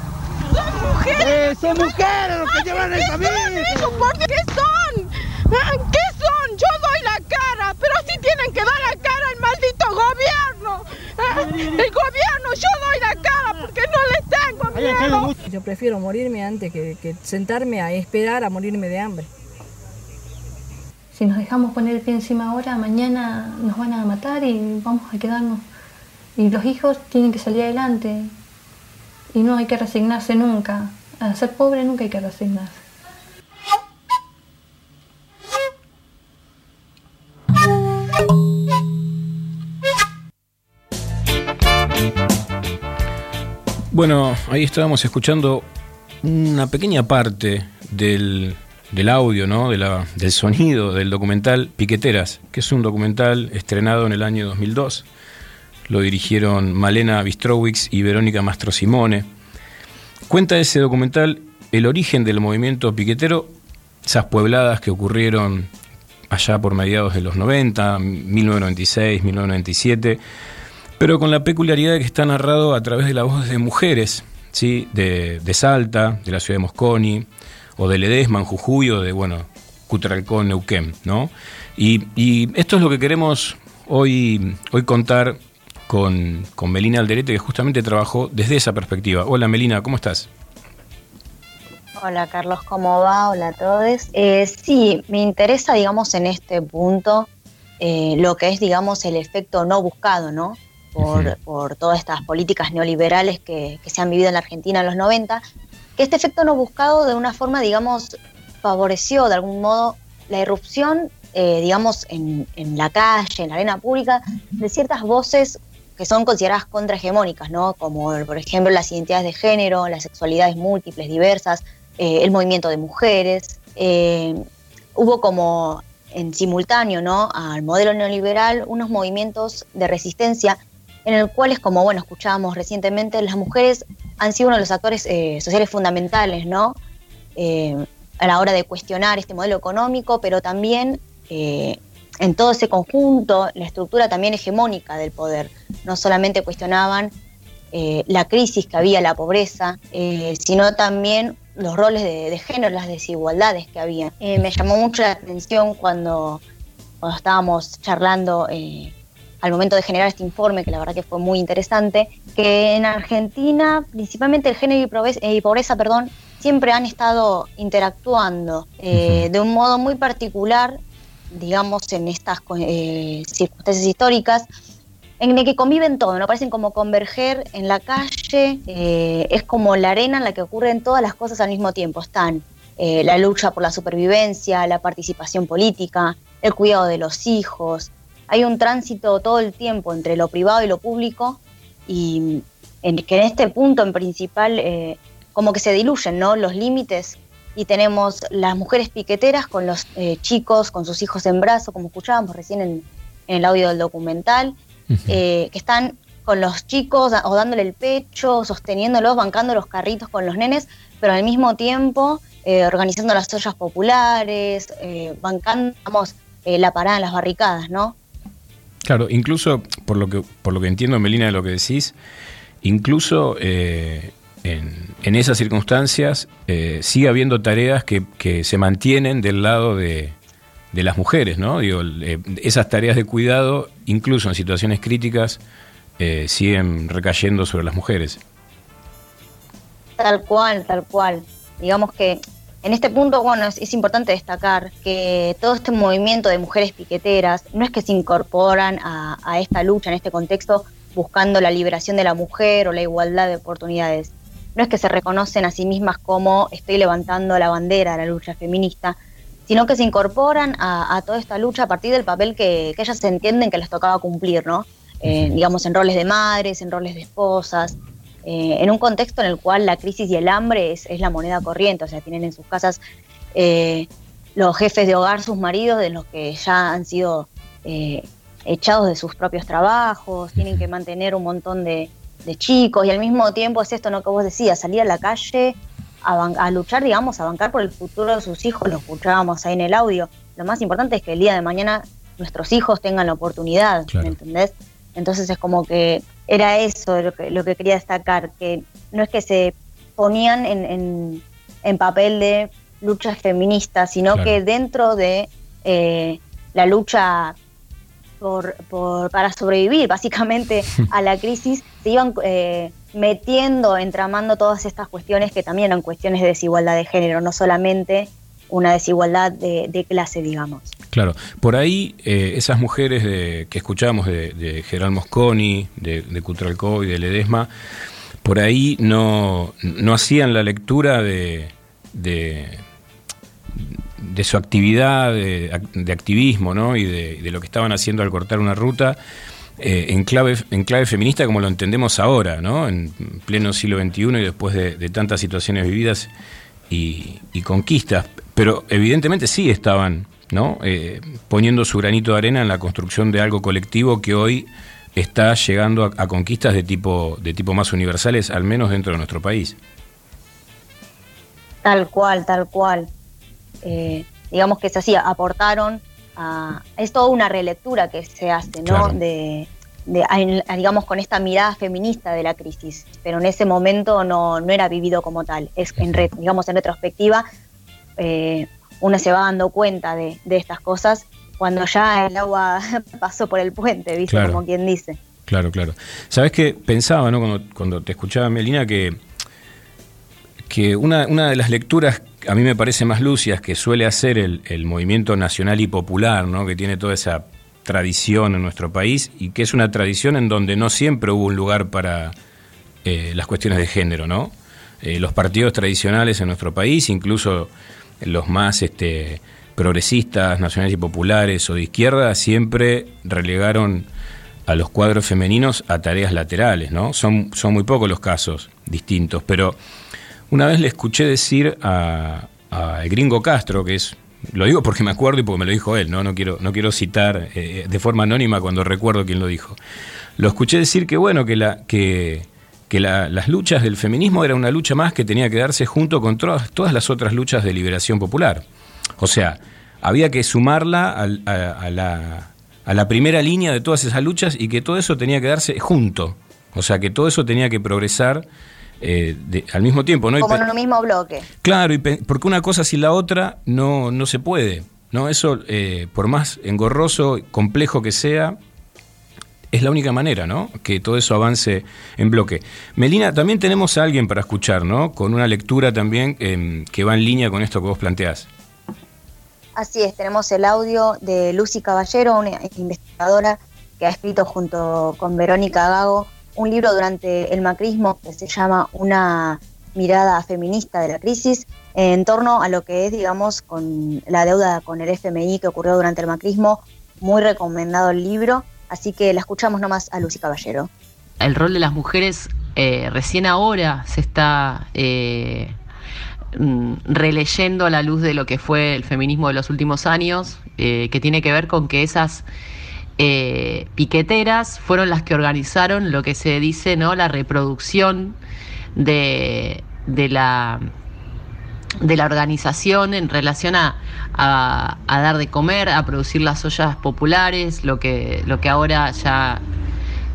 ¡Son mujeres! Eh, ¡Son mujeres los que llevan el camino! ¿Qué son? ¿Qué son? Yo doy la cara, pero sí tienen que dar la cara al maldito gobierno. El gobierno, yo doy la cara porque no les tengo miedo. Yo prefiero morirme antes que, que sentarme a esperar a morirme de hambre. Si nos dejamos poner el pie encima ahora, mañana nos van a matar y vamos a quedarnos. Y los hijos tienen que salir adelante. Y no hay que resignarse nunca. A ser pobre nunca hay que resignarse. Bueno, ahí estábamos escuchando una pequeña parte del, del audio, ¿no? De la- del sonido del documental Piqueteras, que es un documental estrenado en el año 2002. Lo dirigieron Malena Bistrowicz y Verónica Mastro Simone. Cuenta ese documental el origen del movimiento piquetero, esas puebladas que ocurrieron allá por mediados de los 90, 1996, 1997, pero con la peculiaridad de que está narrado a través de la voz de mujeres, ¿sí? de, de Salta, de la ciudad de Mosconi, o de Ledesma, en Jujuy, o de, bueno, Cutralcón, Neuquén, ¿no? Y, esto es lo que queremos hoy, hoy contar con, con Melina Alderete, que justamente trabajó desde esa perspectiva. Hola Melina, ¿cómo estás? Hola Carlos, ¿cómo va? Hola a todos. Eh, sí, me interesa, digamos, en este punto eh, lo que es, digamos, el efecto no buscado, ¿no? Por, por todas estas políticas neoliberales que, que se han vivido en la Argentina en los 90, que este efecto no buscado de una forma, digamos, favoreció de algún modo la irrupción, eh, digamos, en, en la calle, en la arena pública, de ciertas voces que son consideradas contrahegemónicas, ¿no? Como, por ejemplo, las identidades de género, las sexualidades múltiples, diversas, eh, el movimiento de mujeres. eh, hubo como en simultáneo, ¿no? Al modelo neoliberal, unos movimientos de resistencia en el cual es como, bueno, escuchábamos recientemente, las mujeres han sido uno de los actores eh, sociales fundamentales, ¿no? Eh, a la hora de cuestionar este modelo económico, pero también eh, en todo ese conjunto, la estructura también hegemónica del poder. No solamente cuestionaban la crisis que había, la pobreza, sino también los roles de, género, las desigualdades que había. Me llamó mucho la atención cuando, cuando estábamos charlando al momento de generar este informe, que la verdad que fue muy interesante, que en Argentina, principalmente el género y pobreza, y pobreza perdón, siempre han estado interactuando eh, de un modo muy particular, digamos, en estas eh, circunstancias históricas, en el que conviven todo, ¿no? Parecen como converger en la calle, eh, es como la arena en la que ocurren todas las cosas al mismo tiempo. Están eh, la lucha por la supervivencia, la participación política, el cuidado de los hijos. Hay un tránsito todo el tiempo entre lo privado y lo público y en, que en este punto en principal eh, como que se diluyen ¿no? los límites y tenemos las mujeres piqueteras con los eh, chicos, con sus hijos en brazo, como escuchábamos recién en, en el audio del documental, eh, que están con los chicos o dándole el pecho, sosteniéndolos, bancando los carritos con los nenes, pero al mismo tiempo eh, organizando las ollas populares, bancando digamos, la parada en las barricadas, ¿no? Claro, incluso por lo que, por lo que entiendo, Melina, de lo que decís, incluso eh, en, esas circunstancias eh, sigue habiendo tareas que, que se mantienen del lado de, de las mujeres, ¿no? Digo, eh, esas tareas de cuidado, incluso en situaciones críticas, eh, siguen recayendo sobre las mujeres. Tal cual, tal cual. Digamos que en este punto, bueno, es, es importante destacar que todo este movimiento de mujeres piqueteras no es que se incorporan a, a esta lucha, en este contexto, buscando la liberación de la mujer o la igualdad de oportunidades, no es que se reconocen a sí mismas como estoy levantando la bandera de la lucha feminista, sino que se incorporan a, toda esta lucha a partir del papel que, ellas se entienden que les tocaba cumplir, ¿no? Eh, digamos, en roles de madres, en roles de esposas, eh, en un contexto en el cual la crisis y el hambre es, la moneda corriente, o sea, tienen en sus casas eh, los jefes de hogar, sus maridos, de los que ya han sido echados de sus propios trabajos, tienen que mantener un montón de, de chicos y al mismo tiempo es esto ¿no? que vos decías, salir a la calle a, luchar, digamos, a bancar por el futuro de sus hijos, lo escuchábamos ahí en el audio. Lo más importante es que el día de mañana nuestros hijos tengan la oportunidad, ¿me entendés? Entonces es como que era eso lo que, lo que quería destacar, que no es que se ponían en, en, papel de luchas feministas, sino que dentro de eh, la lucha por, por, para sobrevivir básicamente [LAUGHS] a la crisis, se iban eh, metiendo, entramando todas estas cuestiones que también eran cuestiones de desigualdad de género, no solamente una desigualdad de, clase, digamos. Claro, por ahí eh, esas mujeres de, que escuchábamos de, de Gerald Mosconi, de, de Cutralcó y de Ledesma, por ahí no, no hacían la lectura de, de, su actividad de, activismo ¿no? y de, lo que estaban haciendo al cortar una ruta eh, en, clave, en clave feminista como lo entendemos ahora, ¿no? en pleno siglo XXI y después de, tantas situaciones vividas y, conquistas. Pero evidentemente sí estaban ¿no? Eh, poniendo su granito de arena en la construcción de algo colectivo que hoy está llegando a, conquistas de tipo, de tipo más universales, al menos dentro de nuestro país. Tal cual, tal cual. Eh, digamos que se hacía, aportaron es toda una relectura que se hace, ¿no? De, digamos, con esta mirada feminista de la crisis, pero en ese momento no, no era vivido como tal. Es, en digamos, en retrospectiva, eh, uno se va dando cuenta de, estas cosas cuando ya el agua [LAUGHS] pasó por el puente, ¿viste? Como quien dice. Claro, claro. Sabes que pensaba, ¿no? Cuando, cuando te escuchaba, Melina, que, que una, una de las lecturas a mí me parece más lucias que suele hacer el, movimiento nacional y popular, ¿no? que tiene toda esa tradición en nuestro país y que es una tradición en donde no siempre hubo un lugar para eh, las cuestiones de género. ¿no? Eh, los partidos tradicionales en nuestro país, incluso los más este, progresistas, nacionales y populares o de izquierda, siempre relegaron a los cuadros femeninos a tareas laterales. ¿no? Son, son muy pocos los casos distintos, pero una vez le escuché decir a, a gringo Castro, que es lo digo porque me acuerdo y porque me lo dijo él, no, no quiero, no quiero citar eh, de forma anónima cuando recuerdo quién lo dijo. Lo escuché decir que bueno, que la, que, que las luchas del feminismo era una lucha más que tenía que darse junto con todas, todas las otras luchas de liberación popular. O sea, había que sumarla a, la, a la primera línea de todas esas luchas y que todo eso tenía que darse junto. O sea, que todo eso tenía que progresar eh, al mismo tiempo. ¿no? Como en un mismo bloque. Claro, y porque una cosa sin la otra no, no se puede. ¿no? Eso, eh, por más engorroso, complejo que sea, es la única manera, ¿no? Que todo eso avance en bloque. Melina, también tenemos a alguien para escuchar, ¿no? Con una lectura también em, que va en línea con esto que vos planteás. Así es, tenemos el audio de Lucy Caballero, una investigadora que ha escrito junto con Verónica Gago un libro durante el macrismo que se llama Una mirada feminista de la crisis en torno a lo que es, digamos, con la deuda con el FMI que ocurrió durante el macrismo. Muy recomendado el libro, así que la escuchamos nomás a Lucy Caballero. El rol de las mujeres eh, recién ahora se está eh, mm, releyendo a la luz de lo que fue el feminismo de los últimos años, eh, que tiene que ver con que esas piqueteras fueron las que organizaron lo que se dice, ¿no? La reproducción de, de la de la organización en relación a, a, dar de comer, a producir las ollas populares, lo que, lo que ahora ya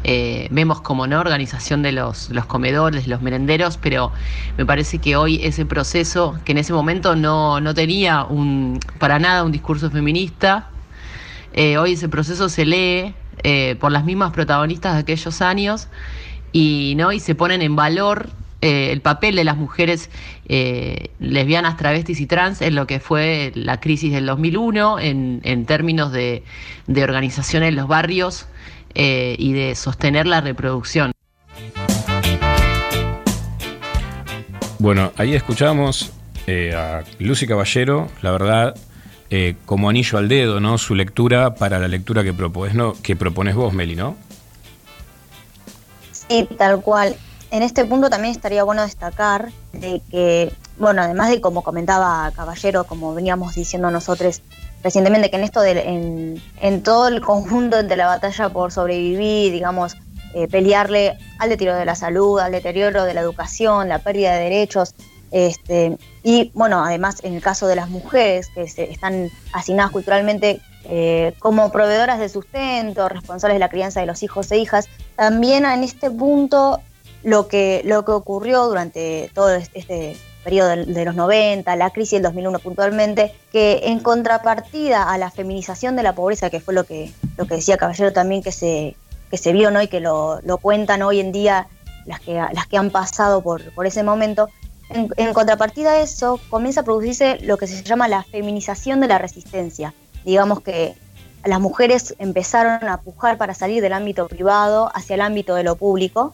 eh, vemos como no organización de los, los comedores, los merenderos, pero me parece que hoy ese proceso, que en ese momento no, no tenía un, para nada un discurso feminista, eh, hoy ese proceso se lee eh, por las mismas protagonistas de aquellos años y, ¿no? y se ponen en valor eh, el papel de las mujeres lesbianas, travestis y trans en lo que fue la crisis del 2001 en, en términos de, de, organización en los barrios y de sostener la reproducción. Bueno, ahí escuchamos eh, a Lucy Caballero, la verdad, eh, como anillo al dedo, ¿no? Su lectura para la lectura que propones, ¿no? que propones vos, Meli, ¿no? Sí, tal cual. En este punto también estaría bueno destacar de que, bueno, además de como comentaba Caballero, como veníamos diciendo nosotros recientemente, que en esto de, en, en todo el conjunto de la batalla por sobrevivir, digamos, eh, pelearle al deterioro de la salud, al deterioro de la educación, la pérdida de derechos, este, y bueno, además en el caso de las mujeres que se están asignadas culturalmente eh, como proveedoras de sustento, responsables de la crianza de los hijos e hijas, también en este punto lo que, lo que ocurrió durante todo este periodo de, de los 90, la crisis del 2001 puntualmente, que en contrapartida a la feminización de la pobreza, que fue lo que, lo que decía Caballero también que se, que se vio ¿no? y que lo, lo cuentan hoy en día las que, las que han pasado por, por ese momento, en, en, contrapartida a eso comienza a producirse lo que se llama la feminización de la resistencia. Digamos que las mujeres empezaron a pujar para salir del ámbito privado hacia el ámbito de lo público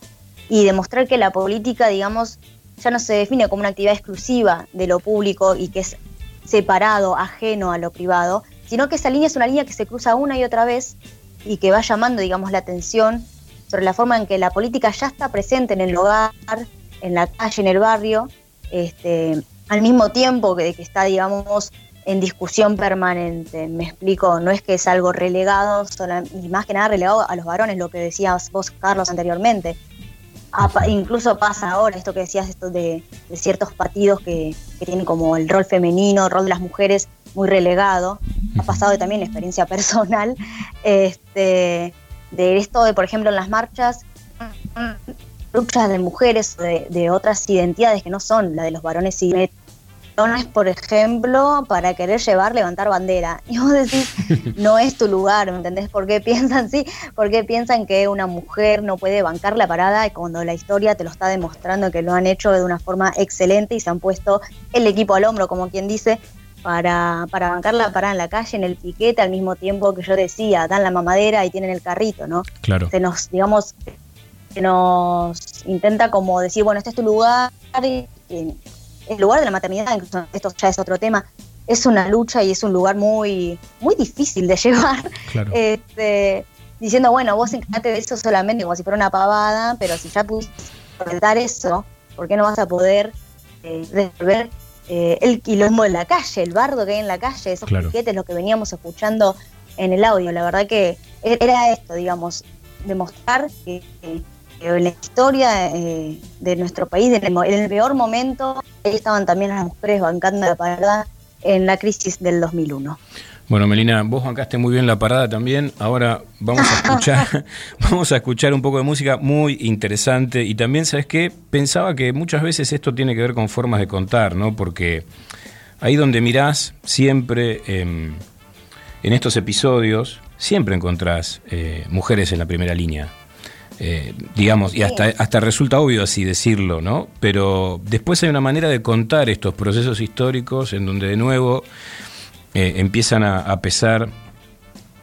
y demostrar que la política, digamos, ya no se define como una actividad exclusiva de lo público y que es separado, ajeno a lo privado, sino que esa línea es una línea que se cruza una y otra vez y que va llamando, digamos, la atención sobre la forma en que la política ya está presente en el hogar, en la calle, en el barrio, este, al mismo tiempo que, que está, digamos, en discusión permanente. Me explico, no es que es algo relegado, y más que nada relegado a los varones, lo que decías vos, Carlos, anteriormente. Incluso pasa ahora esto que decías esto de, de ciertos partidos que, que, tienen como el rol femenino, el rol de las mujeres muy relegado. Ha pasado también la experiencia [LAUGHS] personal este, de esto de, por ejemplo, en las marchas, luchas de mujeres, de, de otras identidades que no son la de los varones varones, por ejemplo, para querer llevar, levantar bandera. [LAUGHS] Y vos decís, no es tu lugar, ¿me entendés? ¿Por qué [LAUGHS] piensan sí? ¿Por qué piensan que una mujer no puede bancar la parada y cuando la historia te lo está demostrando que lo han hecho de una forma excelente y se han puesto el equipo al hombro, como quien dice, para, para bancar la parada en la calle, en el piquete, al mismo tiempo que yo decía, dan la mamadera y tienen el carrito, ¿no? Claro. Se nos, digamos, se nos intenta como decir, bueno, este es tu lugar, y, y el lugar de la maternidad, incluso esto ya es otro tema, es una lucha y es un lugar muy, muy difícil de [LAUGHS] llevar. Claro. Este, diciendo, bueno, vos encargate de eso solamente como si fuera una pavada, pero si ya pudiste soltar eso, ¿por qué no vas a poder eh, resolver eh, el quilombo de la calle, el bardo que hay en la calle, esos Claro. piquetes, lo que veníamos escuchando en el audio? La verdad que e-, era esto, digamos, demostrar que, que en la historia eh, de nuestro país, en el, en el peor momento, ahí estaban también las mujeres bancando la parada en la crisis del 2001. Bueno, Melina, vos bancaste muy bien la parada también. Ahora vamos a escuchar, [LAUGHS] [LAUGHS] vamos a escuchar un poco de música muy interesante. Y también, ¿sabes qué? Pensaba que muchas veces esto tiene que ver con formas de contar, ¿no? Porque ahí donde mirás, siempre em, en estos episodios, siempre encontrás eh, mujeres en la primera línea. Eh, digamos, y hasta, hasta resulta obvio así decirlo, ¿no? Pero después hay una manera de contar estos procesos históricos en donde de nuevo eh, empiezan a, a pesar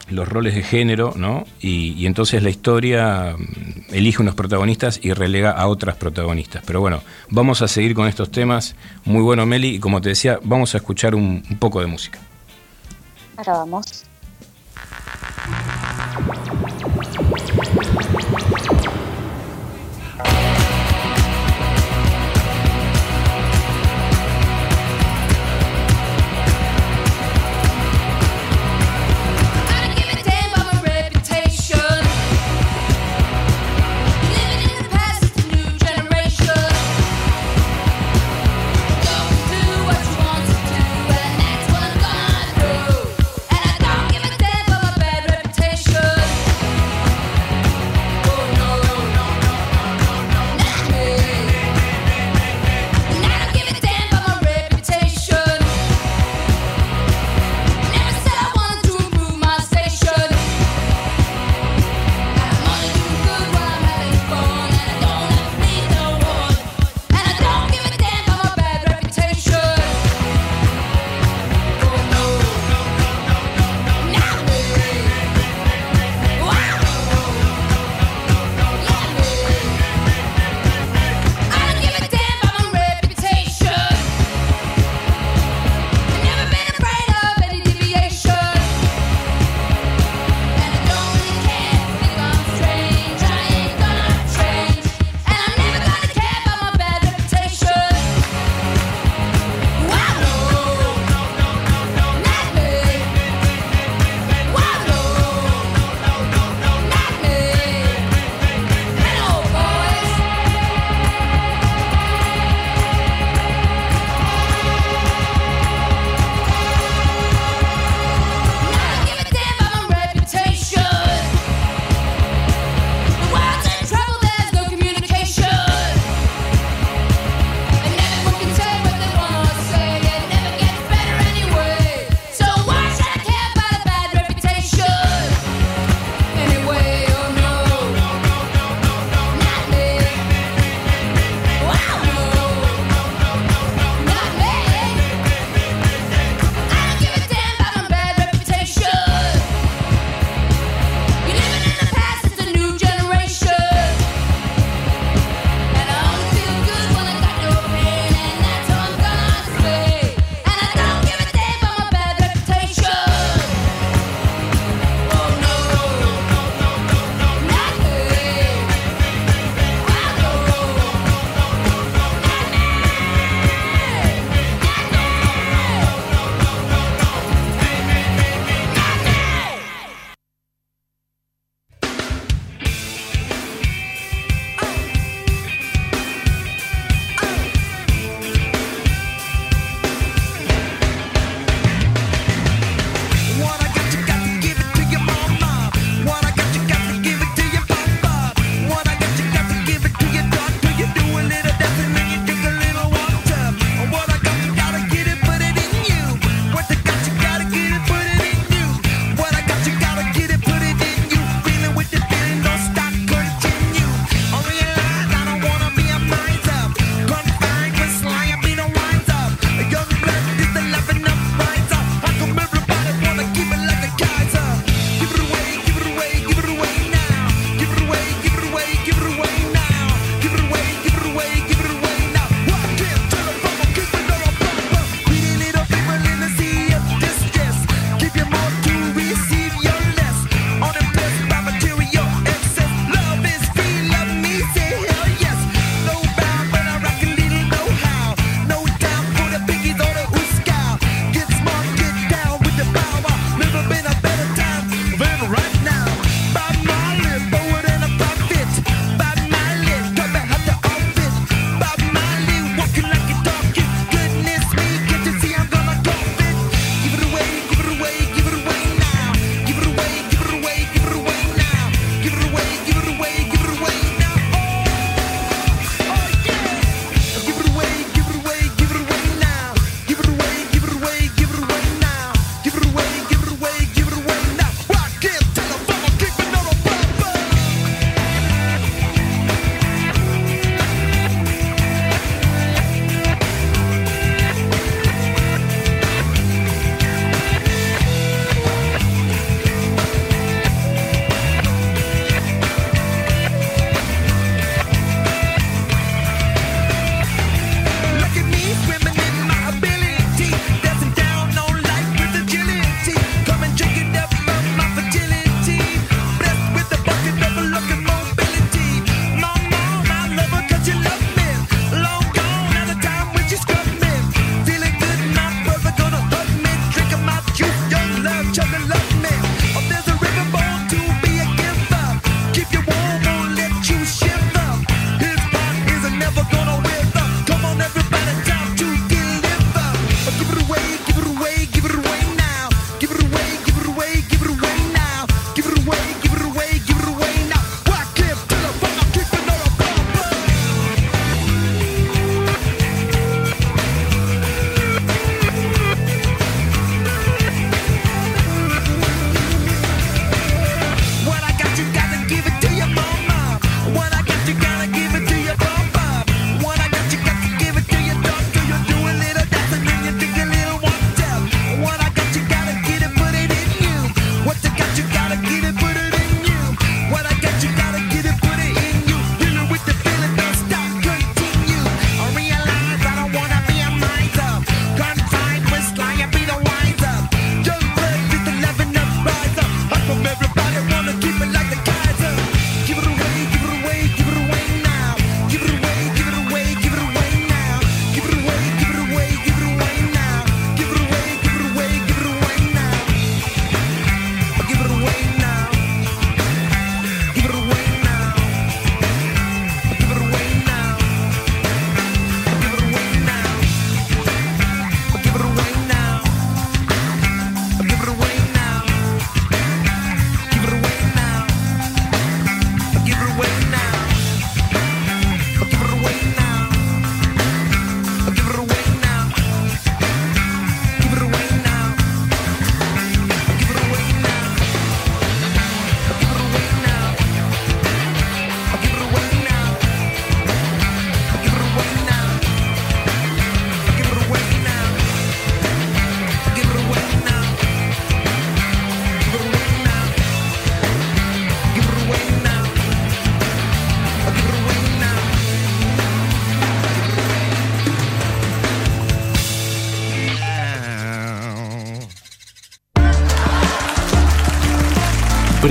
los roles de género, ¿no? Y, y entonces la historia mm, elige unos protagonistas y relega a otras protagonistas. Pero bueno, vamos a seguir con estos temas. Muy bueno, Meli, y como te decía, vamos a escuchar un, un poco de música. Ahora vamos.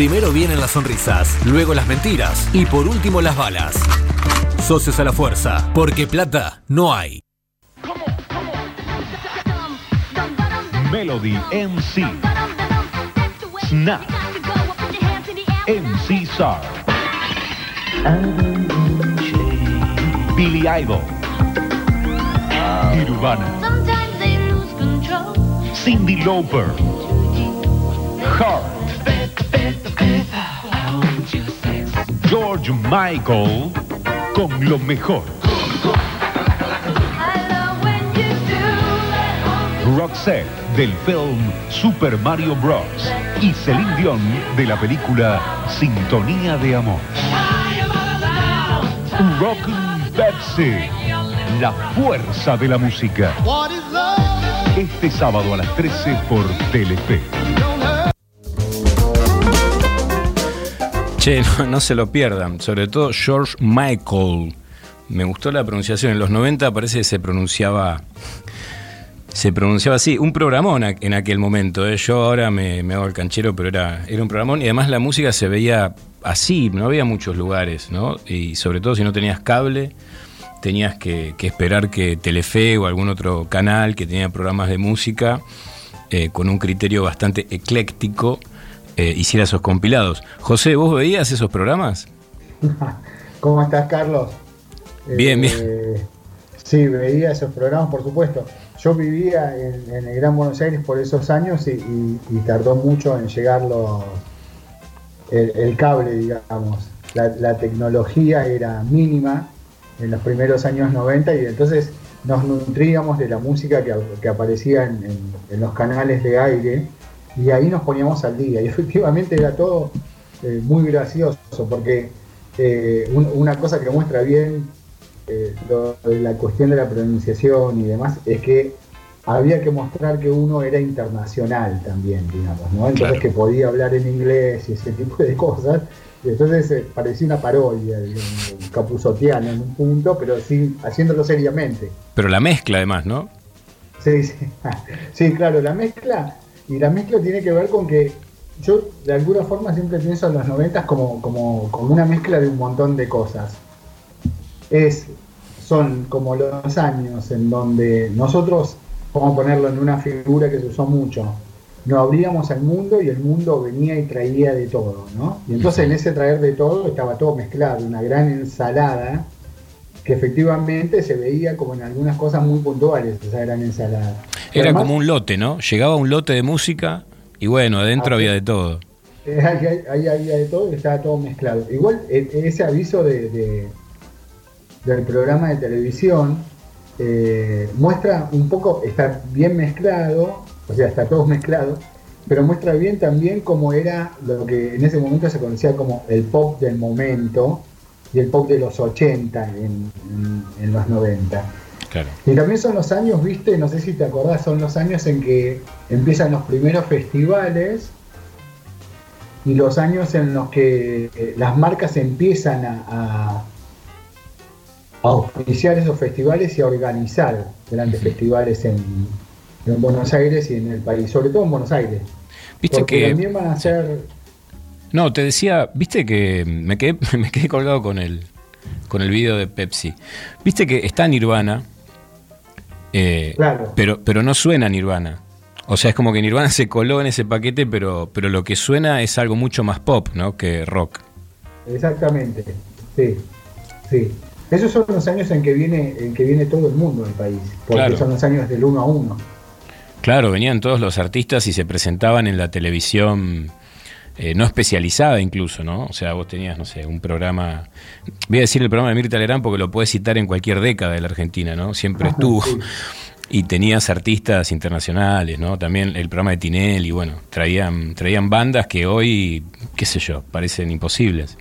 Primero vienen las sonrisas, luego las mentiras y por último las balas. Socios a la fuerza, porque plata no hay. Melody MC. Snap. MC Sar. Billy Idol. Nirvana. Cindy Lauper. Heart. George Michael con lo mejor. Roxette del film Super Mario Bros. y Celine Dion de la película Sintonía de Amor. Rockin' Pepsi, la fuerza de la música. Este sábado a las 13 por Telefe. Che, no, se lo pierdan, sobre todo George Michael. Me gustó la pronunciación. En los 90 parece que se pronunciaba. Se pronunciaba así, un programón en aquel momento. ¿eh? Yo ahora me, hago el canchero, pero era, era un programón. Y además la música se veía así, no había muchos lugares, ¿no? Y sobre todo si no tenías cable, tenías que, que esperar que Telefe o algún otro canal que tenía programas de música, eh, con un criterio bastante ecléctico, eh, hiciera esos compilados. José, ¿vos veías esos programas? [LAUGHS] ¿Cómo estás, Carlos? Bien, Eh, Sí, veía esos programas, por supuesto. Yo vivía en, en el Gran Buenos Aires por esos años y, y- y tardó mucho en llegar los, el, el cable, digamos. La, la tecnología era mínima en los primeros años 90 y entonces nos nutríamos de la música que, que aparecía en, en- en los canales de aire y ahí nos poníamos al día. Y [LAUGHS] efectivamente era todo eh, muy gracioso porque eh, un- una cosa que muestra bien eh, lo la cuestión de la pronunciación y demás es que había que mostrar que uno era internacional también, digamos, ¿no? Entonces Claro. que podía hablar en inglés y ese tipo de [LAUGHS] cosas. Y entonces parecía una parodia, digamos, capuzoteana en un punto, pero sí haciéndolo seriamente. Pero la mezcla además, ¿no? Sí, sí. [LAUGHS] Sí, claro, la mezcla, y la mezcla tiene que ver con que yo de alguna forma siempre pienso en los noventas como, como, como una mezcla de un montón de cosas. Es, son como los años en donde nosotros, vamos a ponerlo en una figura que se usó mucho, nos abríamos al mundo y el mundo venía y traía de todo, ¿no? Y entonces en ese traer de todo estaba todo mezclado, una gran ensalada que efectivamente se veía como en algunas cosas muy puntuales esa gran ensalada. Era Además, como un lote, ¿no? Llegaba un lote de música y bueno, adentro había de todo. eh, Ahí había de todo y estaba todo mezclado. Igual e- ese aviso de, de- del programa de televisión eh, muestra un poco, está bien mezclado, o sea, está todo mezclado, pero muestra bien también cómo era lo que en ese momento se conocía como el pop del momento y el pop de los 80 en, en- en los 90. Claro. Y también son los años, viste, no sé si te acordás, son los años en que empiezan los primeros festivales y los años en los que eh, las marcas empiezan a, a, a auspiciar esos festivales y a organizar grandes festivales en, en Buenos Aires y en el país, sobre todo en Buenos Aires. Viste Porque que- también van a ser No, te decía, viste que me quedé, [LAUGHS] me quedé colgado con el, con el video de Pepsi. Viste que está Nirvana, eh, Claro. pero, pero no suena Nirvana. O sea, es como que Nirvana se coló en ese paquete, pero, pero lo que suena es algo mucho más pop, ¿no? Que rock. Exactamente, sí, sí. Esos son los años en que viene, en que viene todo el mundo del país, porque Claro. son los años del uno a uno. Claro, venían todos los artistas y se presentaban en la televisión eh, no especializada incluso, ¿no? O sea, vos tenías, no sé, un programa... Voy a decir el programa de Mirta Lerán porque lo puedes citar en cualquier década de la Argentina, ¿no? Siempre estuvo. [LAUGHS] Y tenías artistas internacionales, ¿no? También el programa de Tinelli, bueno, traían, traían bandas que hoy, qué sé yo, parecen imposibles.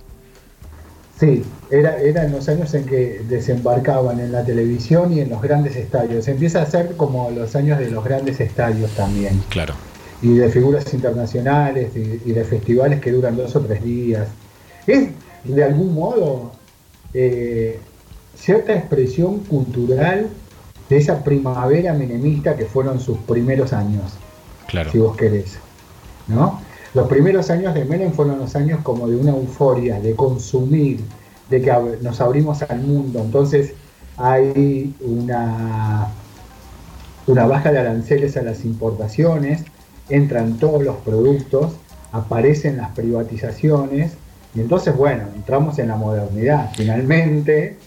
Sí, era, eran los años en que desembarcaban en la televisión y en los grandes estadios. Empieza a ser como los años de los grandes estadios también. Claro. Y de figuras internacionales y, y de festivales que duran dos o tres días. Es, de algún modo, eh, cierta expresión cultural de esa primavera menemista que fueron sus primeros años, Claro. si vos querés. ¿no? Los primeros años de Menem fueron los años como de una euforia, de consumir, de que nos abrimos al mundo. Entonces hay una, una baja de aranceles a las importaciones, entran todos los productos, aparecen las privatizaciones y entonces, bueno, entramos en la modernidad. Finalmente,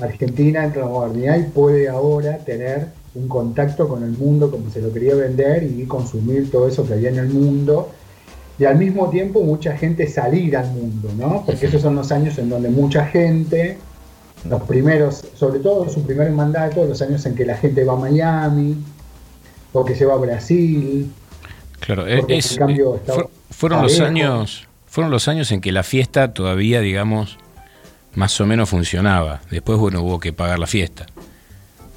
Argentina entra en la modernidad y puede ahora tener un contacto con el mundo como se lo quería vender y consumir todo eso que había en el mundo. Y al mismo tiempo mucha gente salir al mundo, ¿no? Porque esos son los años en donde mucha gente, los primeros, sobre todo su primer mandato, los años en que la gente va a Miami, o que se va a Brasil, Claro, eh, es, cambio, estaba fueron los años, fueron los años en que la fiesta todavía, digamos, más o menos funcionaba. Después, bueno, hubo que pagar la fiesta.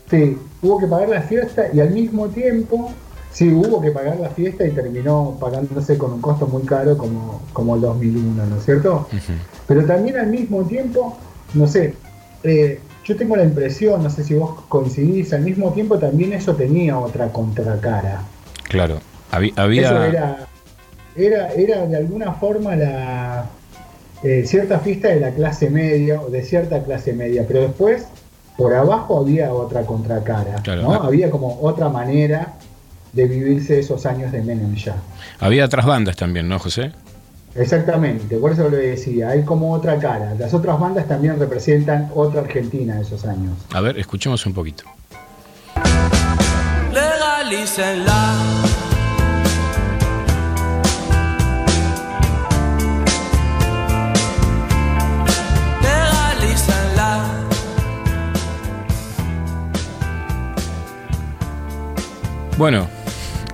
Sí, hubo que pagar la fiesta y al mismo tiempo, sí, hubo que pagar la fiesta y terminó pagándose con un costo muy caro como, como el 2001, ¿no es cierto? Pero también al mismo tiempo, no sé, eh, yo tengo la impresión, no sé si vos coincidís, al mismo tiempo también eso tenía otra contracara. Claro, habí- había... Eso era, era, era de alguna forma la eh, cierta fiesta de la clase media o de cierta clase media, pero después por abajo había otra contracara, Claro. ¿no? Había como otra manera de vivirse esos años de Menem ya. Había otras bandas también, ¿no, José? Exactamente, por eso lo decía, hay como otra cara. Las otras bandas también representan otra Argentina de esos años. A ver, escuchemos un poquito. Legalícenla. Bueno,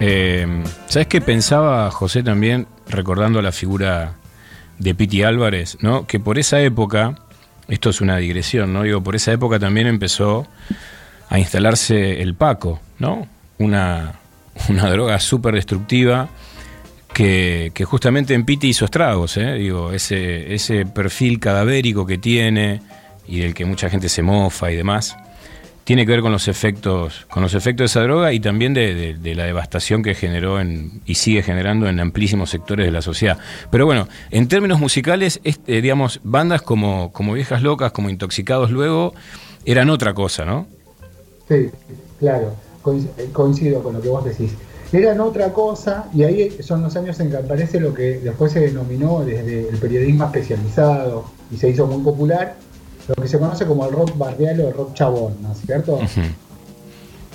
eh, ¿sabes qué pensaba José también, recordando la figura de Piti Álvarez, ¿no? Que por esa época, esto es una digresión, ¿no? Digo, por esa época también empezó a instalarse el Paco, ¿no? Una, una droga súper destructiva que, que justamente en Piti hizo estragos, ¿eh? Digo, ese, ese perfil cadavérico que tiene y del que mucha gente se mofa y demás tiene que ver con los efectos, con los efectos de esa droga y también de, la devastación que generó en, y sigue generando en amplísimos sectores de la sociedad. Pero bueno, en términos musicales, este, digamos, bandas como, como Viejas Locas, como Intoxicados luego, eran otra cosa, ¿no? Sí, claro, eh, coincido con lo que vos decís. Eran otra cosa y ahí son los años en que aparece lo que después se denominó desde el periodismo especializado y se hizo muy popular, lo que se conoce como el rock barrial o el rock chabón, ¿no es cierto?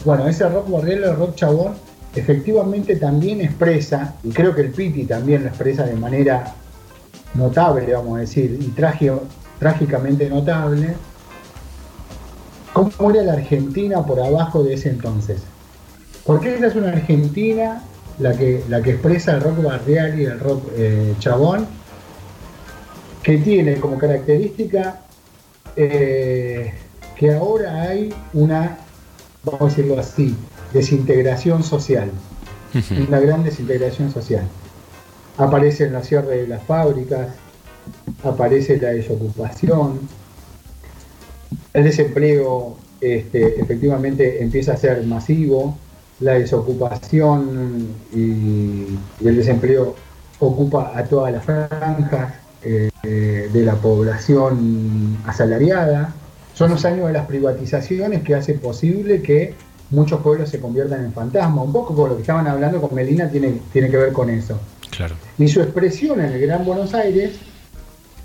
Bueno, ese rock barrial o el rock chabón efectivamente también expresa, y creo que el Piti también lo expresa de manera notable, vamos a decir, y trágicamente notable, cómo era la Argentina por abajo de ese entonces. Porque esa es una Argentina la que, la que expresa el rock barrial y el rock eh, chabón, que tiene como característica eh, que ahora hay una, vamos a decirlo así, desintegración social, una gran desintegración social. Aparece la cierre de las fábricas, aparece la desocupación, el desempleo este, efectivamente empieza a ser masivo, la desocupación y, y el desempleo ocupa a todas las franjas eh, eh, de la población asalariada. Son los años de las privatizaciones que hace posible que muchos pueblos se conviertan en fantasmas. Un poco con lo que estaban hablando con Melina tiene, tiene que ver con eso. Claro. Y su expresión en el Gran Buenos Aires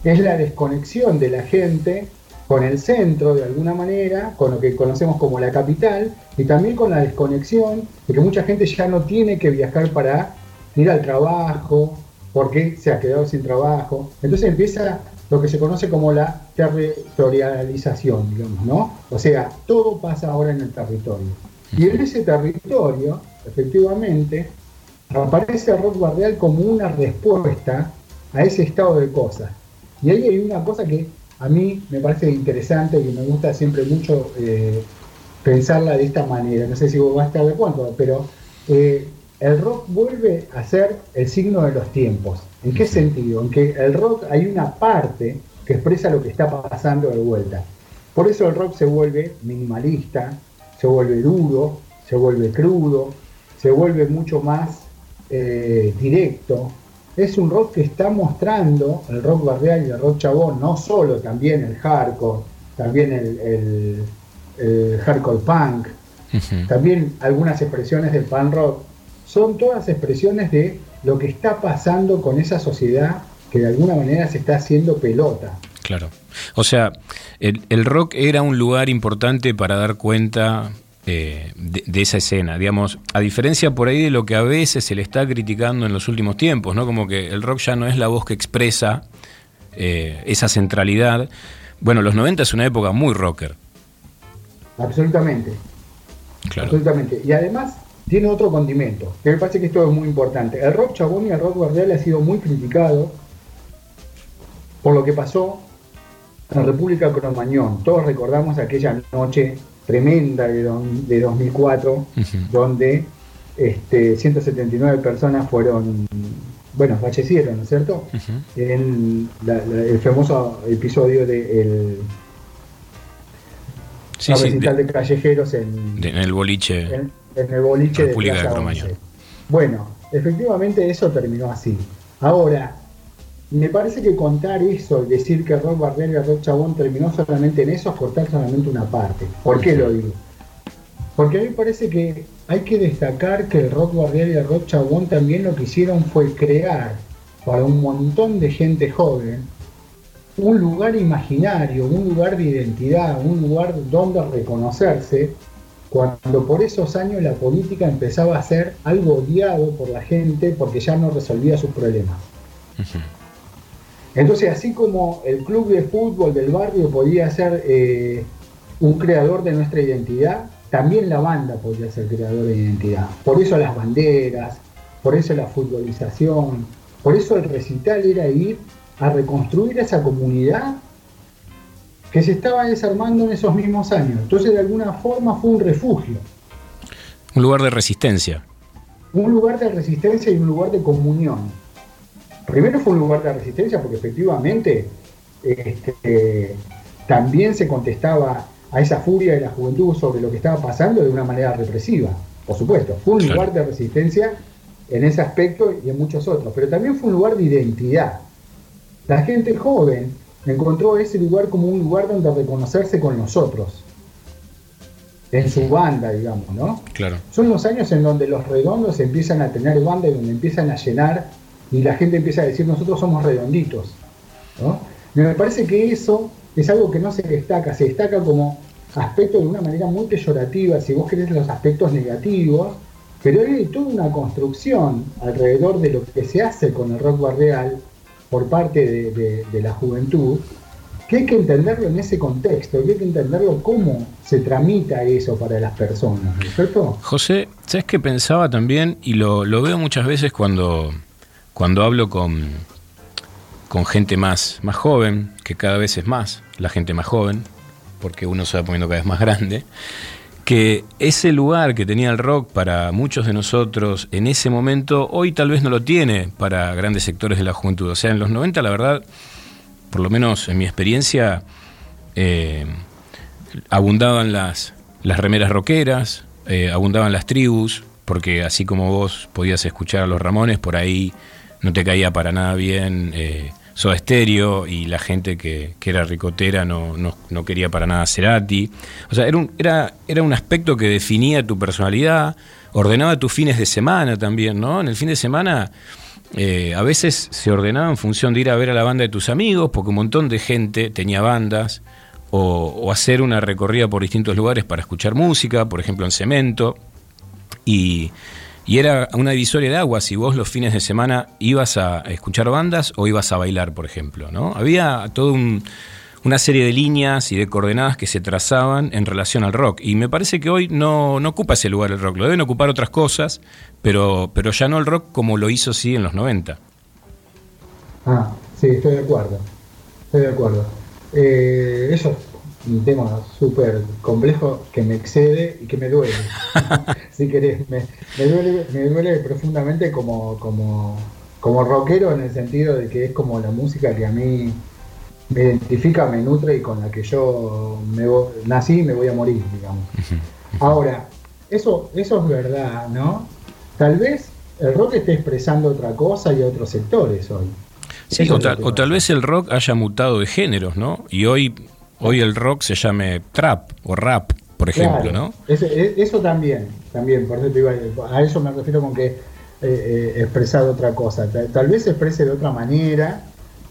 es la desconexión de la gente con el centro de alguna manera, con lo que conocemos como la capital, y también con la desconexión de que mucha gente ya no tiene que viajar para ir al trabajo, porque se ha quedado sin trabajo. Entonces empieza lo que se conoce como la territorialización, digamos, ¿no? O sea, todo pasa ahora en el territorio. Y en ese territorio, efectivamente, aparece el rock barrial como una respuesta a ese estado de cosas. Y ahí hay una cosa que a mí me parece interesante, que me gusta siempre mucho eh, pensarla de esta manera. No sé si vos vas a estar de acuerdo, pero eh, el rock vuelve a ser el signo de los tiempos. ¿En qué sentido? En que el rock hay una parte que expresa lo que está pasando de vuelta. Por eso el rock se vuelve minimalista, se vuelve duro, se vuelve crudo, se vuelve mucho más eh, directo, es un rock que está mostrando, el rock barrial y el rock chabón, no solo también el hardcore, también el, el- el hardcore punk, también algunas expresiones del punk rock, son todas expresiones de lo que está pasando con esa sociedad que de alguna manera se está haciendo pelota. Claro. O sea, el, el rock era un lugar importante para dar cuenta eh, de, de esa escena. Digamos, a diferencia por ahí de lo que a veces se le está criticando en los últimos tiempos, ¿no? Como que el rock ya no es la voz que expresa eh, esa centralidad. Bueno, los 90 es una época muy rocker. Absolutamente. Claro. Absolutamente. Y además tiene otro condimento, que me parece que esto es muy importante. El rock chabón y el rock barrial ha sido muy criticado por lo que pasó en República Cromañón. Todos recordamos aquella noche tremenda de, don- de 2004, donde este, 179 personas fueron, bueno, fallecieron, ¿no es cierto? En la- la- el famoso episodio de el, Sí, la sí, recital de, callejeros en, De- en el boliche. en, en el boliche de República de Plaza Cromañón. 11. Bueno, efectivamente eso terminó así. Ahora, me parece que contar eso y decir que Rock Barrial y el Rock Chabón terminó solamente en eso es cortar solamente una parte. ¿Por qué lo digo? Porque a mí me parece que hay que destacar que el Rock Barrial y el Rock Chabón también lo que hicieron fue crear para un montón de gente joven un lugar imaginario, un lugar de identidad, un lugar donde reconocerse, cuando por esos años la política empezaba a ser algo odiado por la gente porque ya no resolvía sus problemas. Entonces, así como el club de fútbol del barrio podía ser eh, un creador de nuestra identidad, también la banda podía ser creador de identidad. Por eso las banderas, por eso la futbolización, por eso el recital era ir a reconstruir esa comunidad que se estaba desarmando en esos mismos años. Entonces, de alguna forma fue un refugio, Un lugar de resistencia. un lugar de resistencia y un lugar de comunión. Primero fue un lugar de resistencia porque efectivamente este, también se contestaba a esa furia de la juventud sobre lo que estaba pasando de una manera represiva, por supuesto. Fue un lugar de resistencia en ese aspecto y en muchos otros, pero también fue un lugar de identidad. La gente joven encontró ese lugar como un lugar donde reconocerse con nosotros, en su banda, digamos, ¿no? Claro. Son los años en donde los redondos empiezan a tener banda y donde empiezan a llenar y la gente empieza a decir nosotros somos redonditos. ¿no? Y me parece que eso es algo que no se destaca, se destaca como aspecto de una manera muy peyorativa, si vos querés los aspectos negativos, pero hay toda una construcción alrededor de lo que se hace con el rock barrial por parte de, de- la juventud, que hay que entenderlo en ese contexto, que hay que entenderlo cómo se tramita eso para las personas, ¿no es cierto? José, ¿sabes qué pensaba también? Y lo, lo veo muchas veces cuando, cuando hablo con, con gente más, más joven, que cada vez es más, la gente más joven, porque uno se va poniendo cada vez más grande, que ese lugar que tenía el rock para muchos de nosotros en ese momento, hoy tal vez no lo tiene para grandes sectores de la juventud. O sea, en los 90, la verdad, por lo menos en mi experiencia, eh, abundaban las, las remeras rockeras, eh, abundaban las tribus, porque así como vos podías escuchar a los Ramones, por ahí no te caía para nada bien eh, Soda Stereo y la gente que, que era ricotera no, no, no quería para nada Cerati. O sea, era un, era, era un aspecto que definía tu personalidad, ordenaba tus fines de semana también, ¿no? En el fin de semana eh, a veces se ordenaba en función de ir a ver a la banda de tus amigos, porque un montón de gente tenía bandas, o, o hacer una recorrida por distintos lugares para escuchar música, por ejemplo en Cemento, y, y era una divisoria de agua si vos los fines de semana ibas a escuchar bandas o ibas a bailar, por ejemplo, ¿no? Había todo un, una serie de líneas y de coordenadas que se trazaban en relación al rock. Y me parece que hoy no, no ocupa ese lugar el rock, lo deben ocupar otras cosas, pero, pero ya no el rock como lo hizo sí en los 90. Ah, sí, estoy de acuerdo. Estoy de acuerdo. Eh, eso es un tema súper complejo que me excede y que me duele. [LAUGHS] si querés, me, me duele, me duele profundamente como, como, como rockero en el sentido de que es como la música que a mí me identifica, me nutre y con la que yo me nací y me voy a morir, digamos. Ahora, eso, eso es verdad, ¿no? Tal vez el rock esté expresando otra cosa y otros sectores hoy. Sí, o, tal, o tal vez el rock haya mutado de géneros, ¿no? Y hoy, hoy el rock se llame trap o rap, por ejemplo, Claro, ¿no? Eso, e- eso también, también, por eso te iba a, a eso me refiero con que eh, eh, expresar otra cosa. Tal, tal vez se exprese de otra manera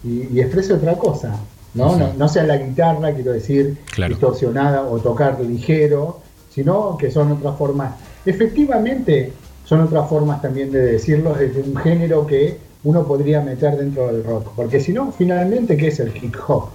y, y exprese otra cosa, ¿no? ¿no? no sea la guitarra, quiero decir, Claro. distorsionada o tocar ligero, sino que son otras formas. Efectivamente, son otras formas también de decirlo desde un género que uno podría meter dentro del rock. Porque si no, finalmente, ¿qué es el hip hop?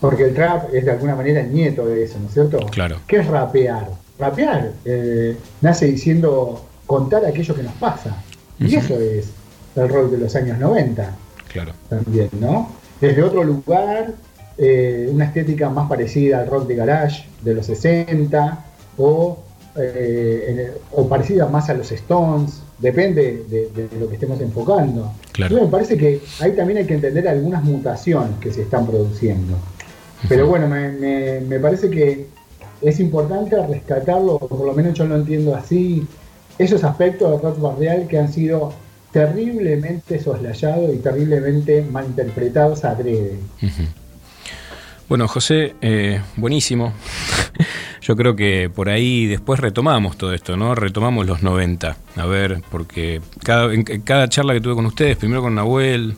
Porque el trap es de alguna manera el nieto de eso, ¿no es cierto? Claro. ¿Qué es rapear? Rapear eh, nace diciendo contar aquello que nos pasa. Y eso es el rock de los años 90 Claro. también, ¿no? Desde otro lugar, eh, una estética más parecida al rock de garage de los 60 o, eh, o parecida más a los Stones, depende de, de lo que estemos enfocando. Claro. Entonces me parece que ahí también hay que entender algunas mutaciones que se están produciendo. Pero bueno, me, me- me parece que es importante rescatarlo, o por lo menos yo lo entiendo así, esos aspectos del rock barrial que han sido terriblemente soslayados y terriblemente malinterpretados. Ujú. Bueno, José, eh, buenísimo. [LAUGHS] Yo creo que por ahí después retomamos todo esto, ¿no? Retomamos los 90. A ver, porque cada, en cada charla que tuve con ustedes, primero con Nahuel,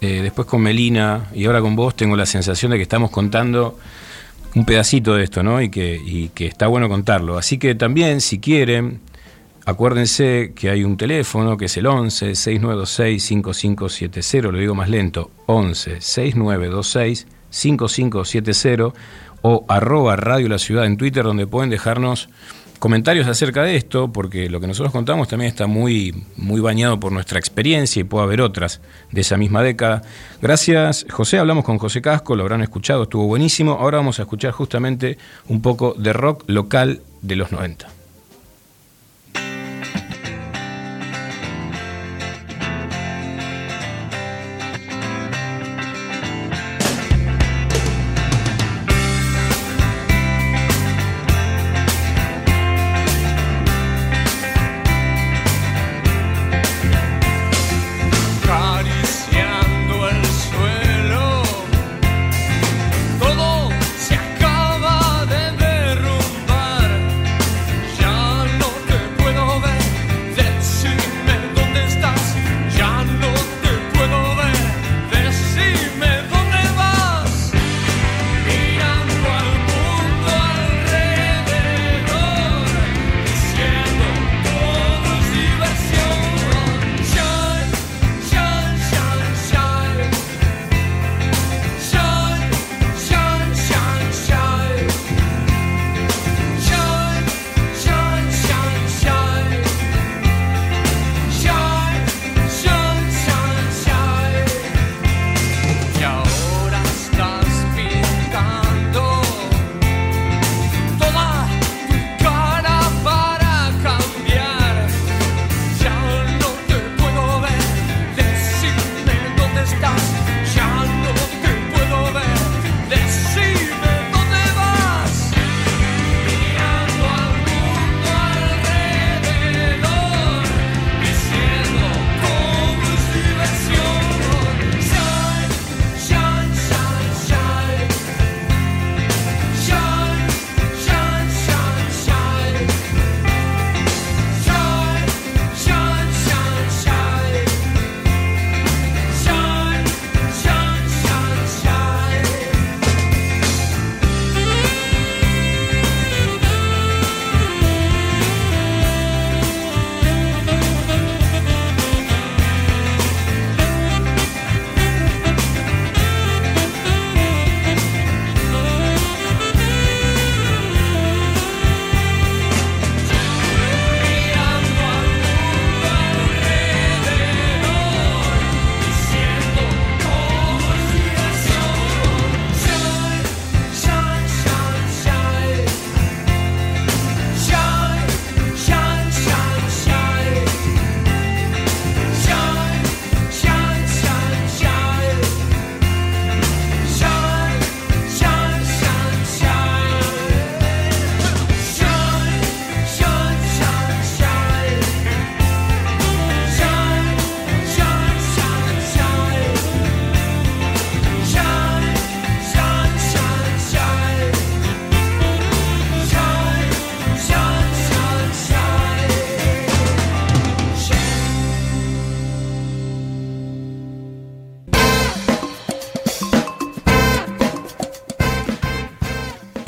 eh, después con Melina y ahora con vos, tengo la sensación de que estamos contando un pedacito de esto, ¿no? Y que, y que está bueno contarlo. Así que también, si quieren, acuérdense que hay un teléfono que es el 11 6926 5570, lo digo más lento, 11 6926 5570 o arroba Radio La Ciudad en Twitter donde pueden dejarnos comentarios acerca de esto, porque lo que nosotros contamos también está muy, muy bañado por nuestra experiencia y puede haber otras de esa misma década. Gracias, José. Hablamos con José Casco, lo habrán escuchado, estuvo buenísimo. Ahora vamos a escuchar justamente un poco de rock local de los 90.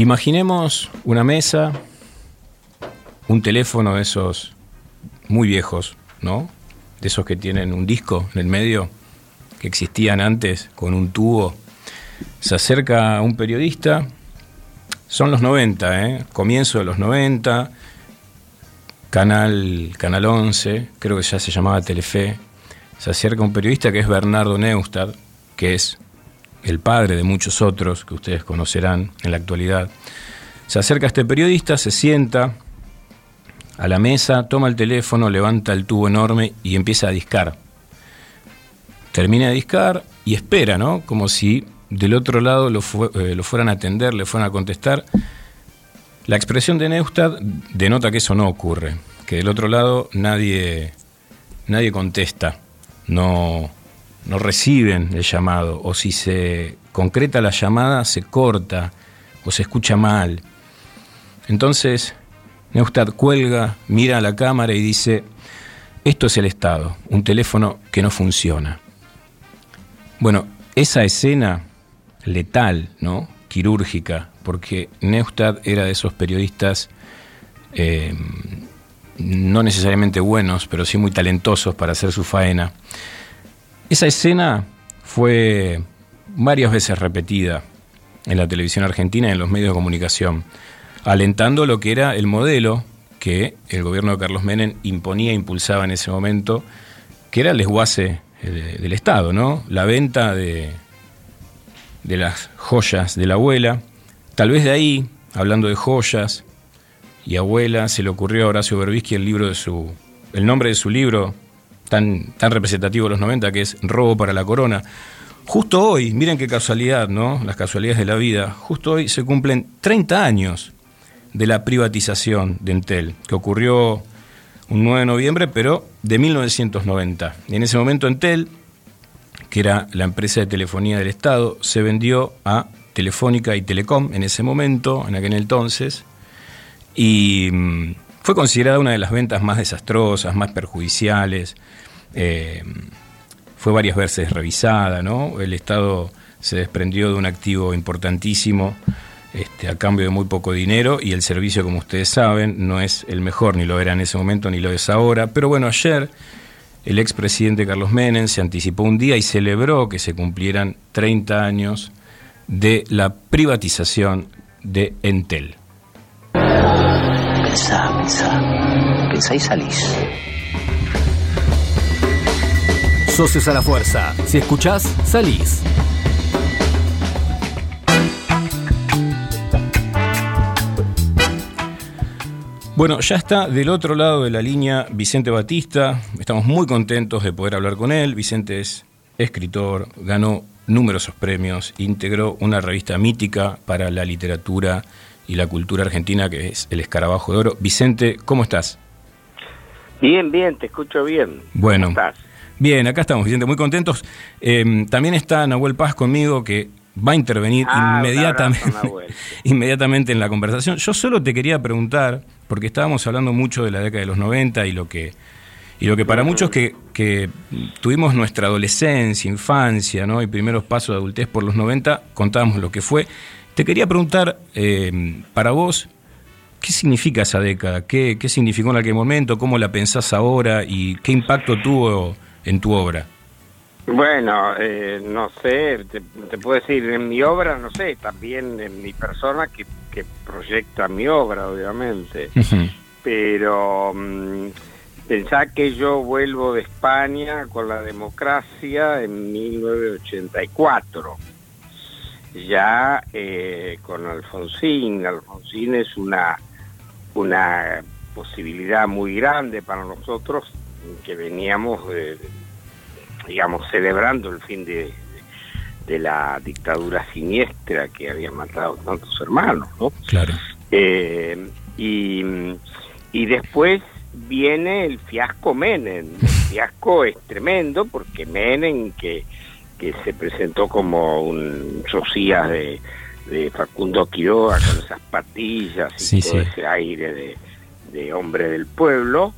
Imaginemos una mesa, un teléfono de esos muy viejos, ¿no? De esos que tienen un disco en el medio, que existían antes, con un tubo. Se acerca un periodista, son los 90, ¿eh? Comienzo de los 90, Canal, Canal 11, creo que ya se llamaba Telefe. Se acerca un periodista que es Bernardo Neustadt, que es el padre de muchos otros que ustedes conocerán en la actualidad. Se acerca a este periodista, se sienta a la mesa, toma el teléfono, levanta el tubo enorme y empieza a discar. Termina de discar y espera, ¿no? Como si del otro lado lo, eh, fueran a atender, le fueran a contestar. La expresión de Neustadt denota que eso no ocurre, que del otro lado nadie, nadie contesta, no, no reciben el llamado, o si se concreta la llamada, se corta o se escucha mal. Entonces, Neustadt cuelga, mira a la cámara y dice, esto es el Estado, un teléfono que no funciona. Bueno, esa escena letal, ¿no? quirúrgica, porque Neustadt era de esos periodistas eh, no necesariamente buenos, pero sí muy talentosos para hacer su faena. Esa escena fue varias veces repetida en la televisión argentina y en los medios de comunicación, alentando lo que era el modelo que el gobierno de Carlos Menem imponía e impulsaba en ese momento, que era el desguace eh, del Estado, ¿no? La venta de, de las joyas de la abuela. Tal vez de ahí, hablando de joyas y abuela, se le ocurrió a Horacio Berbisky el libro de su el nombre de su libro tan, tan representativo de los 90, que es Robo para la Corona. Justo hoy, miren qué casualidad, ¿no? Las casualidades de la vida. Justo hoy se cumplen 30 años de la privatización de Entel, que ocurrió un 9 de noviembre, pero de 1990. En ese momento Entel, que era la empresa de telefonía del Estado, se vendió a Telefónica y Telecom en ese momento, en aquel entonces, y mm, fue considerada una de las ventas más desastrosas, más perjudiciales. Eh, fue varias veces revisada, ¿no? El Estado se desprendió de un activo importantísimo este, a cambio de muy poco dinero y el servicio, como ustedes saben, no es el mejor, ni lo era en ese momento, ni lo es ahora. Pero bueno, ayer el expresidente Carlos Menem se anticipó un día y celebró que se cumplieran 30 años de la privatización de Entel. Pensá. Pensá y salís. Socios a la fuerza. Si escuchás, salís. Bueno, ya está del otro lado de la línea Vicente Batista. Estamos muy contentos de poder hablar con él. Vicente es escritor, ganó numerosos premios, integró una revista mítica para la literatura y la cultura argentina que es El Escarabajo de Oro. Vicente, ¿cómo estás? Bien, bien, te escucho bien. Bueno, ¿Cómo estás? bien, acá estamos, Vicente, muy contentos. Eh, también está Nahuel Paz conmigo que va a intervenir Ah, inmediatamente, abrazo, [LAUGHS] inmediatamente en la conversación. Yo solo te quería preguntar, porque estábamos hablando mucho de la década de los 90 y lo que y lo que para muchos que, que tuvimos nuestra adolescencia, infancia, ¿no? y primeros pasos de adultez por los 90, contábamos lo que fue. Te quería preguntar, eh, para vos, ¿qué significa esa década? ¿Qué, ¿Qué significó en aquel momento? ¿Cómo la pensás ahora? ¿Y qué impacto tuvo en tu obra? Bueno, eh, no sé, te, te puedo decir, en mi obra, no sé, también en mi persona que, que proyecta mi obra, obviamente. Pero mm, pensá que yo vuelvo de España con la democracia en 1984. Ya eh, con Alfonsín. Alfonsín es una, una posibilidad muy grande para nosotros que veníamos de, digamos, celebrando el fin de, de la dictadura siniestra que había matado tantos hermanos, ¿no? Claro. Eh, y, y después viene el fiasco Menem. El fiasco es tremendo porque Menem, que, que se presentó como un socias de, de Facundo Quiroga con esas patillas y Sí, todo sí. ese aire de, de hombre del pueblo,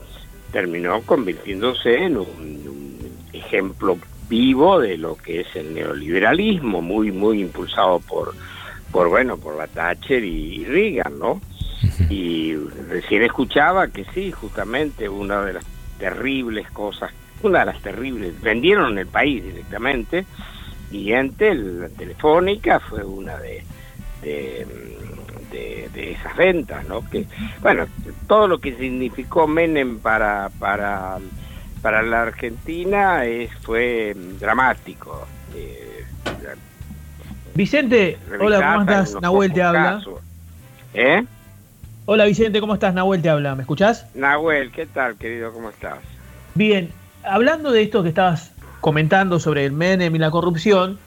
terminó convirtiéndose en un, un ejemplo vivo de lo que es el neoliberalismo, muy, muy impulsado por, por bueno, por la Thatcher y, Reagan, ¿no? Y recién escuchaba que sí, justamente una de las terribles cosas, una de las terribles, vendieron el país directamente y Entel, la telefónica, fue una de, de, de, esas ventas, ¿no? Que, bueno, todo lo que significó Menem para, para, para la Argentina es, fue dramático. Eh, Vicente, hola, ¿cómo estás? Nahuel te habla. ¿Eh? Hola Vicente, ¿cómo estás? Nahuel te habla, ¿me escuchás? Nahuel, ¿qué tal, querido? ¿Cómo estás? Bien, hablando de esto que estabas comentando sobre el Menem y la corrupción,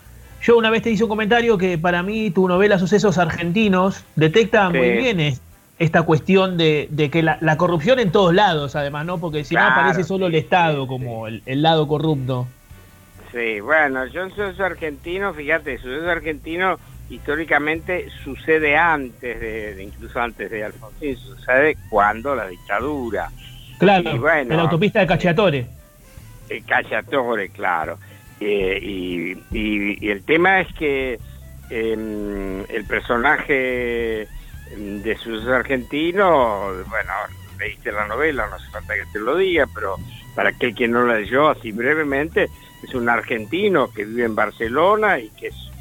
yo una vez te hice un comentario que para mí tu novela Sucesos Argentinos detecta muy bien esta cuestión de, que la, corrupción en todos lados, además, ¿no? Porque si no aparece solo el Estado como el, lado corrupto. Sí, bueno, yo en Sucesos Argentinos, fíjate, Sucesos Argentinos históricamente sucede antes de, incluso antes de Alfonsín, sucede cuando la dictadura. Claro, en la autopista de Cacciatore. El Cacciatore, claro. Eh, y, el tema es que em, el personaje de sus argentinos, bueno, leíste la novela, no hace falta que te lo diga, pero para aquel que no la leyó así brevemente, es un argentino que vive en Barcelona y que es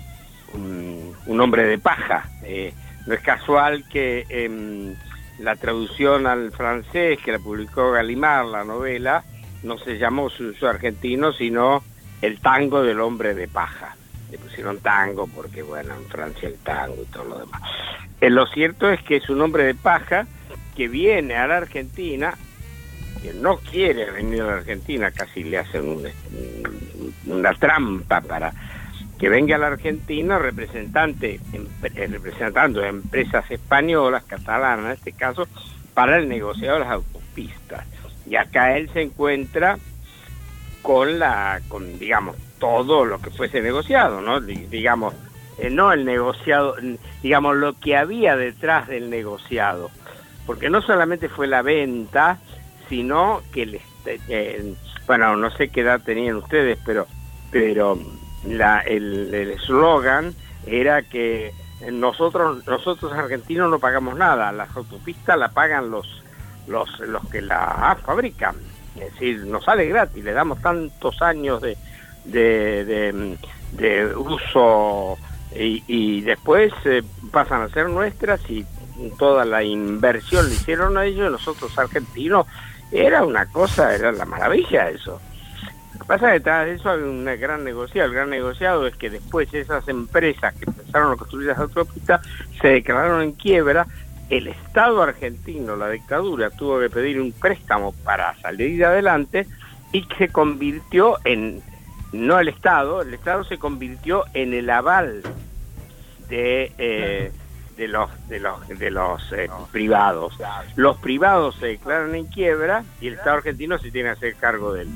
un, hombre de paja. Eh, no es casual que en la traducción al francés que la publicó Galimar, la novela, no se llamó su argentino, sino el tango del hombre de paja. Le pusieron tango porque, bueno, en Francia el tango y todo lo demás. Eh, lo cierto es que es un hombre de paja que viene a la Argentina, que no quiere venir a la Argentina, casi le hacen una trampa para que venga a la Argentina representante, eh, representando empresas españolas, catalanas en este caso, para el negociado de las autopistas. Y acá él se encuentra con la, con digamos, todo lo que fuese negociado, ¿no? digamos, eh, no el negociado, digamos, lo que había detrás del negociado. Porque no solamente fue la venta, sino que, el, eh, bueno, no sé qué edad tenían ustedes, pero, pero la, el eslogan era que nosotros, nosotros argentinos no pagamos nada, las autopistas la pagan los, los, los que la fabrican. Es decir, nos sale gratis, le damos tantos años de, de, uso y, después eh, pasan a ser nuestras y toda la inversión le hicieron a ellos, nosotros argentinos, era una cosa, era la maravilla eso. Lo que pasa que detrás de eso hay un gran negociado. El gran negociado es que después esas empresas que empezaron a construir las autopistas se declararon en quiebra el Estado argentino, la dictadura, tuvo que pedir un préstamo para salir adelante y se convirtió en, no el Estado, el Estado se convirtió en el aval de, eh, de los, de los, de los eh, privados. Los privados se declaran en quiebra y el Estado argentino se tiene que hacer cargo de él.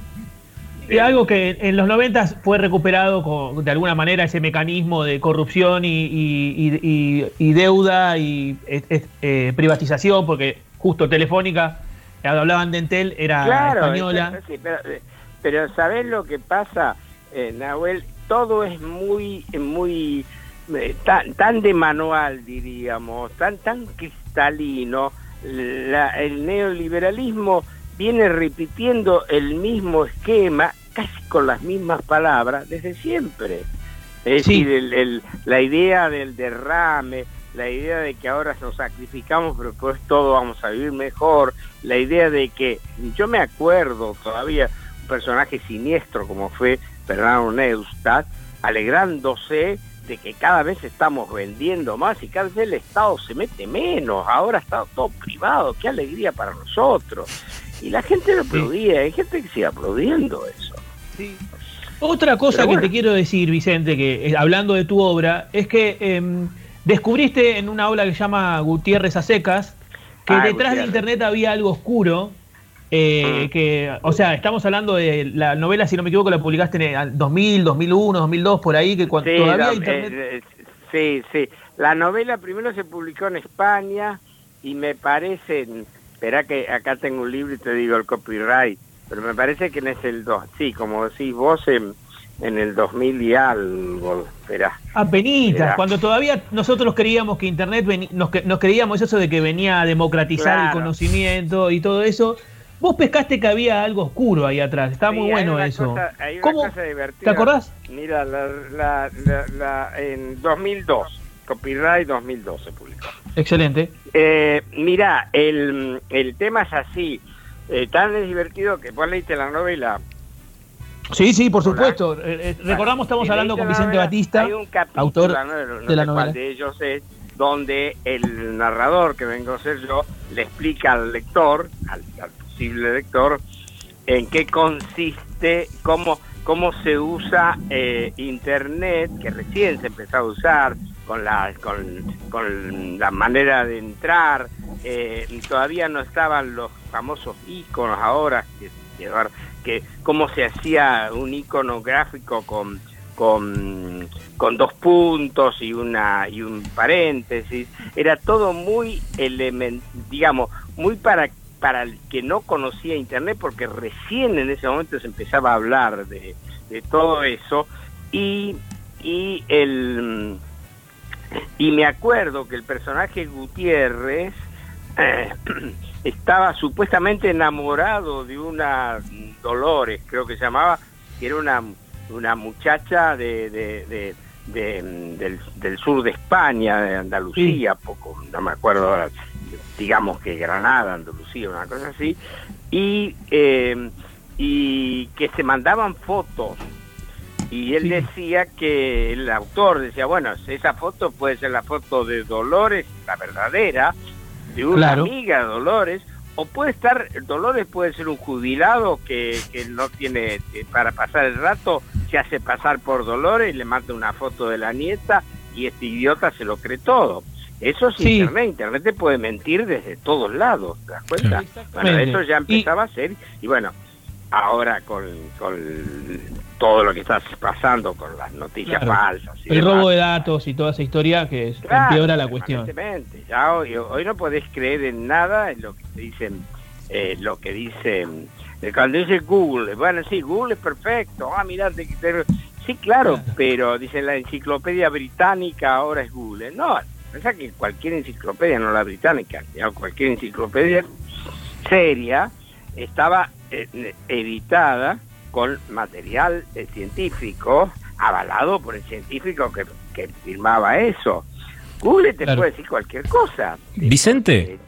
Y algo que en los 90 fue recuperado con, de alguna manera ese mecanismo de corrupción y, deuda y eh, privatización, porque justo Telefónica, hablaban de Entel, era española. pero, pero ¿sabés lo que pasa, eh, Nahuel? Todo es muy, muy eh, tan, tan de manual, diríamos, tan, tan cristalino. el neoliberalismo viene repitiendo el mismo esquema, casi con las mismas palabras, desde siempre. Es decir, la idea del derrame, la idea de que ahora nos sacrificamos, pero después todo vamos a vivir mejor, la idea de que, yo me acuerdo todavía, un personaje siniestro como fue Fernando Neustadt, alegrándose de que cada vez estamos vendiendo más y cada vez el Estado se mete menos, ahora está todo privado, qué alegría para nosotros. Y la gente lo aplaudía, hay gente que sigue aplaudiendo eso. Otra cosa que te quiero decir, Vicente, que eh, hablando de tu obra, es que em, descubriste en una obra que se llama Gutiérrez a secas, que ah, detrás de Internet había algo oscuro, eh, mm. que, o sea, estamos hablando de la novela, si no me equivoco, la publicaste en el 2000, 2001, 2002, por ahí, que cuando todavía Internet... Eh, sí, sí. La novela primero se publicó en España y me parece Espera que acá tengo un libro y te digo el copyright, pero me parece que no es el 2. Sí, como decís vos, en, en el 2000 y algo, espera. Apenitas, cuando todavía nosotros creíamos que Internet, veni- nos, nos creíamos eso de que venía a democratizar el Claro. conocimiento y todo eso, vos pescaste que había algo oscuro ahí atrás, está Sí, muy bueno eso. cosa- hay una ¿Cómo? cosa divertida. ¿Te acordás? Mira, la, la, la- la- en 2002, Copyright 2002 se publicó. Excelente. Eh, mira, el, el tema es así, eh, tan divertido que vos leíste la novela. Sí, sí, por supuesto. Eh, eh, recordamos, estamos hablando con Vicente novela, Batista, hay un capítulo, autor no, no de la cuál novela. de ellos es, donde el narrador, que vengo a ser yo, le explica al lector, al, al posible lector, en qué consiste, cómo, cómo se usa eh, Internet, que recién se empezó a usar, con la, con, con la manera de entrar, eh, todavía no estaban los famosos iconos ahora, que, que, que cómo se hacía un icono gráfico con, con, con dos puntos y una y un paréntesis. Era todo muy element, digamos muy para para el que no conocía internet porque recién en ese momento se empezaba a hablar de, de todo eso. Y y el y me acuerdo que el personaje Gutiérrez eh, [CLEARS THROAT] estaba supuestamente enamorado de una Dolores, creo que se llamaba, que era una, una muchacha de, de- de- de, del, del sur de España, de Andalucía, poco, no me acuerdo ahora, digamos que Granada, Andalucía, una cosa así, y, eh, y que se mandaban fotos y él decía que el autor decía, bueno, esa foto puede ser la foto de Dolores, la verdadera, de una Claro. amiga de Dolores, o puede estar, Dolores puede ser un jubilado que, que no tiene, eh, para pasar el rato, se hace pasar por Dolores, le manda una foto de la nieta y este idiota se lo cree todo. Eso es Sí. Internet, Internet te puede mentir desde todos lados, ¿te das cuenta? Bueno, eso ya empezaba a ser, y bueno, ahora con, con todo lo que está pasando, con las noticias Claro. falsas. y El demás, robo de datos y toda esa historia que es, Claro, empeora la cuestión. Ya hoy, hoy no podés creer en nada en lo que dicen, eh, lo que dicen, eh, cuando dice Google, bueno, sí, Google es perfecto, ah, mirá, te- te- sí, claro, pero dice la enciclopedia británica ahora es Google. No, pensá que cualquier enciclopedia, no la británica, sino cualquier enciclopedia seria, estaba eh, editada con material eh, científico avalado por el científico que, que firmaba eso. Google te Claro. puede decir cualquier cosa. Vicente,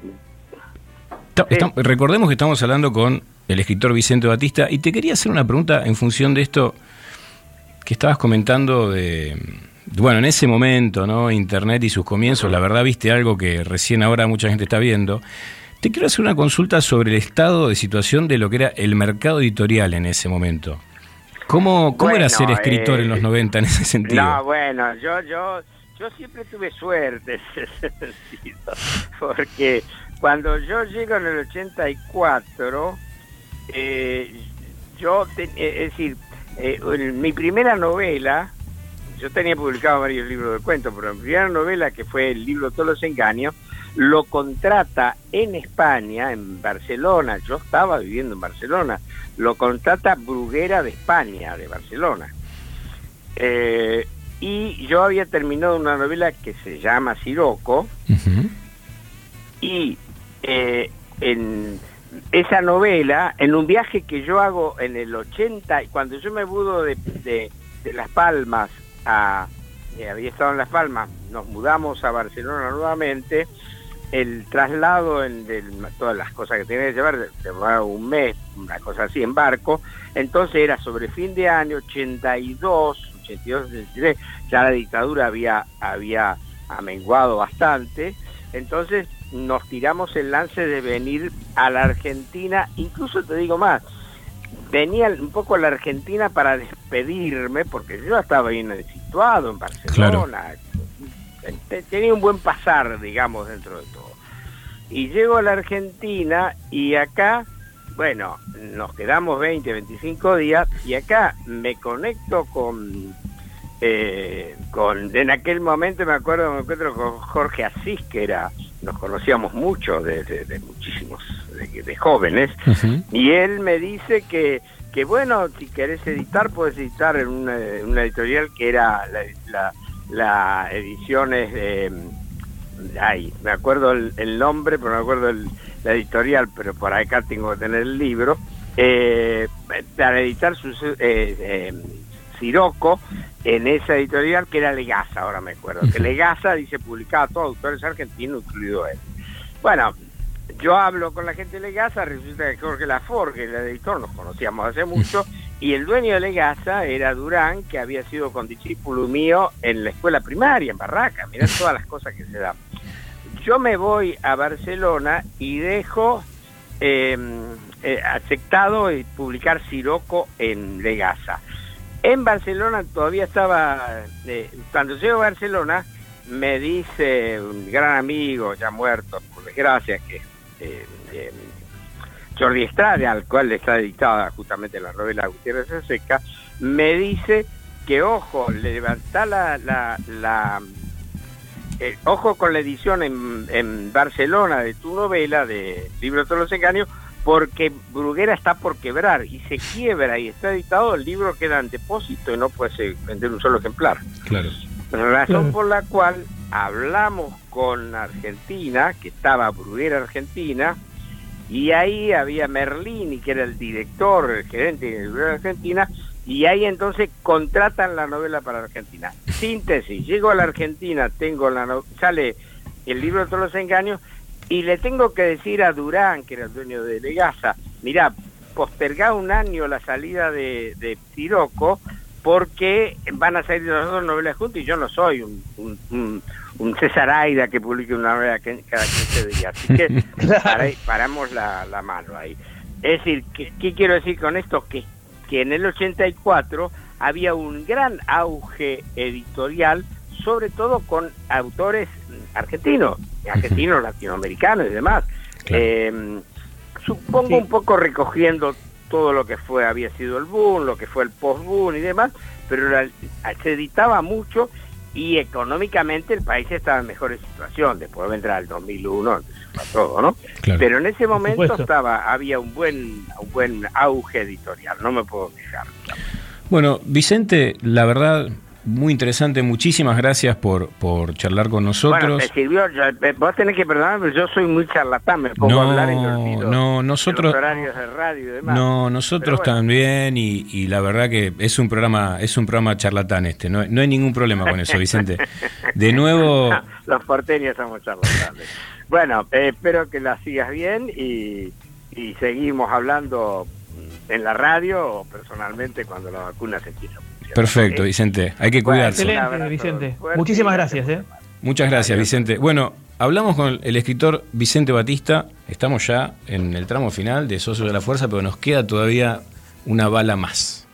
estam- recordemos que estamos hablando con el escritor Vicente Batista y te quería hacer una pregunta en función de esto que estabas comentando de, bueno, en ese momento, ¿no? Internet y sus comienzos, la verdad viste algo que recién ahora mucha gente está viendo. Te quiero hacer una consulta sobre el estado de situación de lo que era el mercado editorial en ese momento. ¿Cómo, cómo era ser escritor eh, en los 90 en ese sentido? No, bueno, yo, yo, yo siempre tuve suerte en ese [LAUGHS] sentido, porque cuando yo llego en el 84, eh, yo, eh, es decir, eh, en mi primera novela, yo tenía publicado varios libros de cuentos, pero mi primera novela, que fue el libro Todos los engaños, lo contrata en España, en Barcelona, yo estaba viviendo en Barcelona, lo contrata Bruguera de España, de Barcelona. Eh, y yo había terminado una novela que se llama Siroco, y eh, en esa novela, en un viaje que yo hago en el 80, y cuando yo me mudo de, de- de Las Palmas a... eh, había estado en Las Palmas, nos mudamos a Barcelona nuevamente, el traslado en del- todas las cosas que tenía que llevar, llevaba un mes, una cosa así en barco, entonces era sobre fin de año 82, 82, 83, ya la dictadura había, había amenguado bastante, entonces nos tiramos el lance de venir a la Argentina, incluso te digo más, venía un poco a la Argentina para despedirme, porque yo estaba bien situado en Barcelona, tenía un buen pasar, digamos, dentro de todo. Y llego a la Argentina y acá, bueno, nos quedamos 20, 25 días y acá me conecto con, eh, con en aquel momento me acuerdo, me encuentro con Jorge Asís, que era, nos conocíamos mucho de, de- de muchísimos, de, de jóvenes, y él me dice que, que bueno, si querés editar, puedes editar en una, en una editorial que era la, la, la ediciones de... Ay, me acuerdo el, el nombre, pero no me acuerdo el, la editorial, pero por acá tengo que tener el libro, eh, para editar su eh, eh, Siroco en esa editorial que era Legasa, ahora me acuerdo, que Legasa dice publicaba a todos autores argentinos, incluido él. Bueno, yo hablo con la gente de Legasa, resulta que Jorge Laforgue, el editor, nos conocíamos hace mucho, [LAUGHS] y el dueño de Legasa era Durán, que había sido condiscípulo mío en la escuela primaria, en Barraca, mirá [LAUGHS] todas las cosas que se dan. Yo me voy a Barcelona y dejo eh, eh, aceptado y publicar Siroco en Legasa. En Barcelona todavía estaba, eh, cuando llego a Barcelona, me dice un gran amigo, ya muerto, por desgracia, que eh, eh, Jordi Estrade, al cual está dedicada justamente la novela Gutiérrez de Seca, me dice que, ojo, levanta la... la, la eh, ojo con la edición en, en Barcelona de tu novela, de Libro de todos los engaños, porque Bruguera está por quebrar y se quiebra y está editado, el libro queda en depósito y no puede vender un solo ejemplar. Claro. Razón por la cual hablamos con Argentina, que estaba Bruguera Argentina, y ahí había Merlini, que era el director, el gerente de Bruguera Argentina, y ahí entonces contratan la novela para Argentina. Síntesis, llego a la Argentina, tengo la sale el libro de todos los engaños, y le tengo que decir a Durán, que era el dueño de Legasa, mira, postergá un año la salida de, de Siroco porque van a salir las dos novelas juntas y yo no soy un, un, un, un César Aida que publique una novela que- cada 15 días. Así que [LAUGHS] para- paramos la, la mano ahí. Es decir, ¿qué, qué quiero decir con esto? Que, que en el 84 había un gran auge editorial, sobre todo con autores argentinos, argentinos, latinoamericanos y demás. Eh, supongo un poco recogiendo todo lo que fue había sido el boom, lo que fue el post-boom y demás, pero la- se editaba mucho y económicamente el país estaba en mejor situación, después vendrá el 2001, entonces fue todo, ¿no? Claro. Pero en ese momento estaba había un buen un buen auge editorial, no me puedo quejar. Bueno, Vicente, la verdad, muy interesante. Muchísimas gracias por, por charlar con Bueno, nosotros. te sirvió, yo- eh, vos tenés que perdonarme, pero yo soy muy charlatán, me pongo a hablar me olvido no, nosotros, los horarios de radio y demás. no, nosotros bueno. también y, y la verdad que es un programa, es un programa charlatán este. No, no hay ningún problema con eso, Vicente. [LAUGHS] De nuevo, [LAUGHS] Los porteños somos charlatanes. bueno, eh, espero que la sigas bien y, y seguimos hablando en la radio o personalmente cuando la vacuna se empieza. Perfecto, Vicente. Hay que Bueno, cuidarse. Excelente, Vicente. Muchísimas gracias. ¿eh? Muchas gracias, Vicente. Bueno, hablamos con el escritor Vicente Batista. Estamos ya en el tramo final de Socios de la Fuerza, pero nos queda todavía una bala más.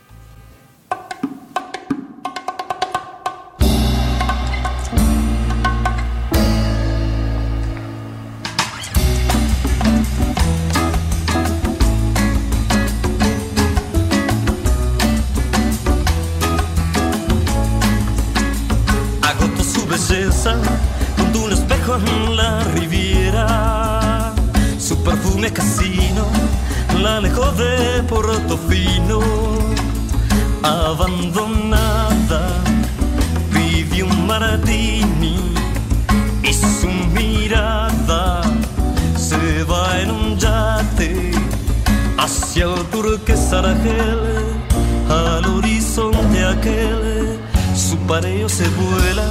Su pareo se vuela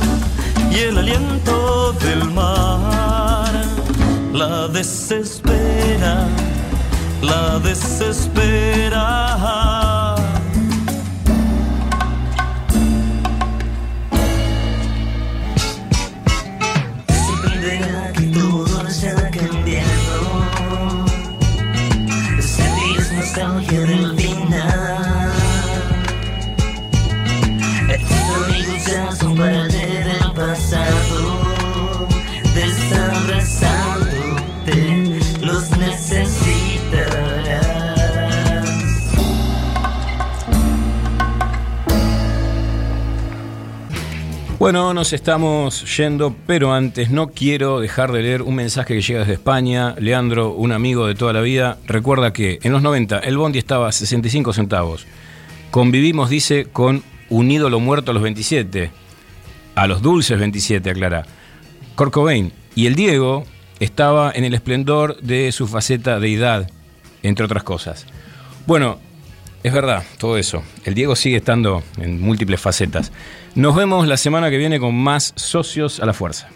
y el aliento del mar la desespera, la desespera. Bueno, nos estamos yendo, pero antes no quiero dejar de leer un mensaje que llega desde España. Leandro, un amigo de toda la vida, recuerda que en los 90 el bondi estaba a 65 centavos. Convivimos, dice, con un ídolo muerto a los 27. A los dulces 27, aclara. Kurt Cobain. Y el Diego estaba en el esplendor de su faceta de edad, entre otras cosas. Bueno, es verdad, todo eso. El Diego sigue estando en múltiples facetas. Nos vemos la semana que viene con más socios a la fuerza.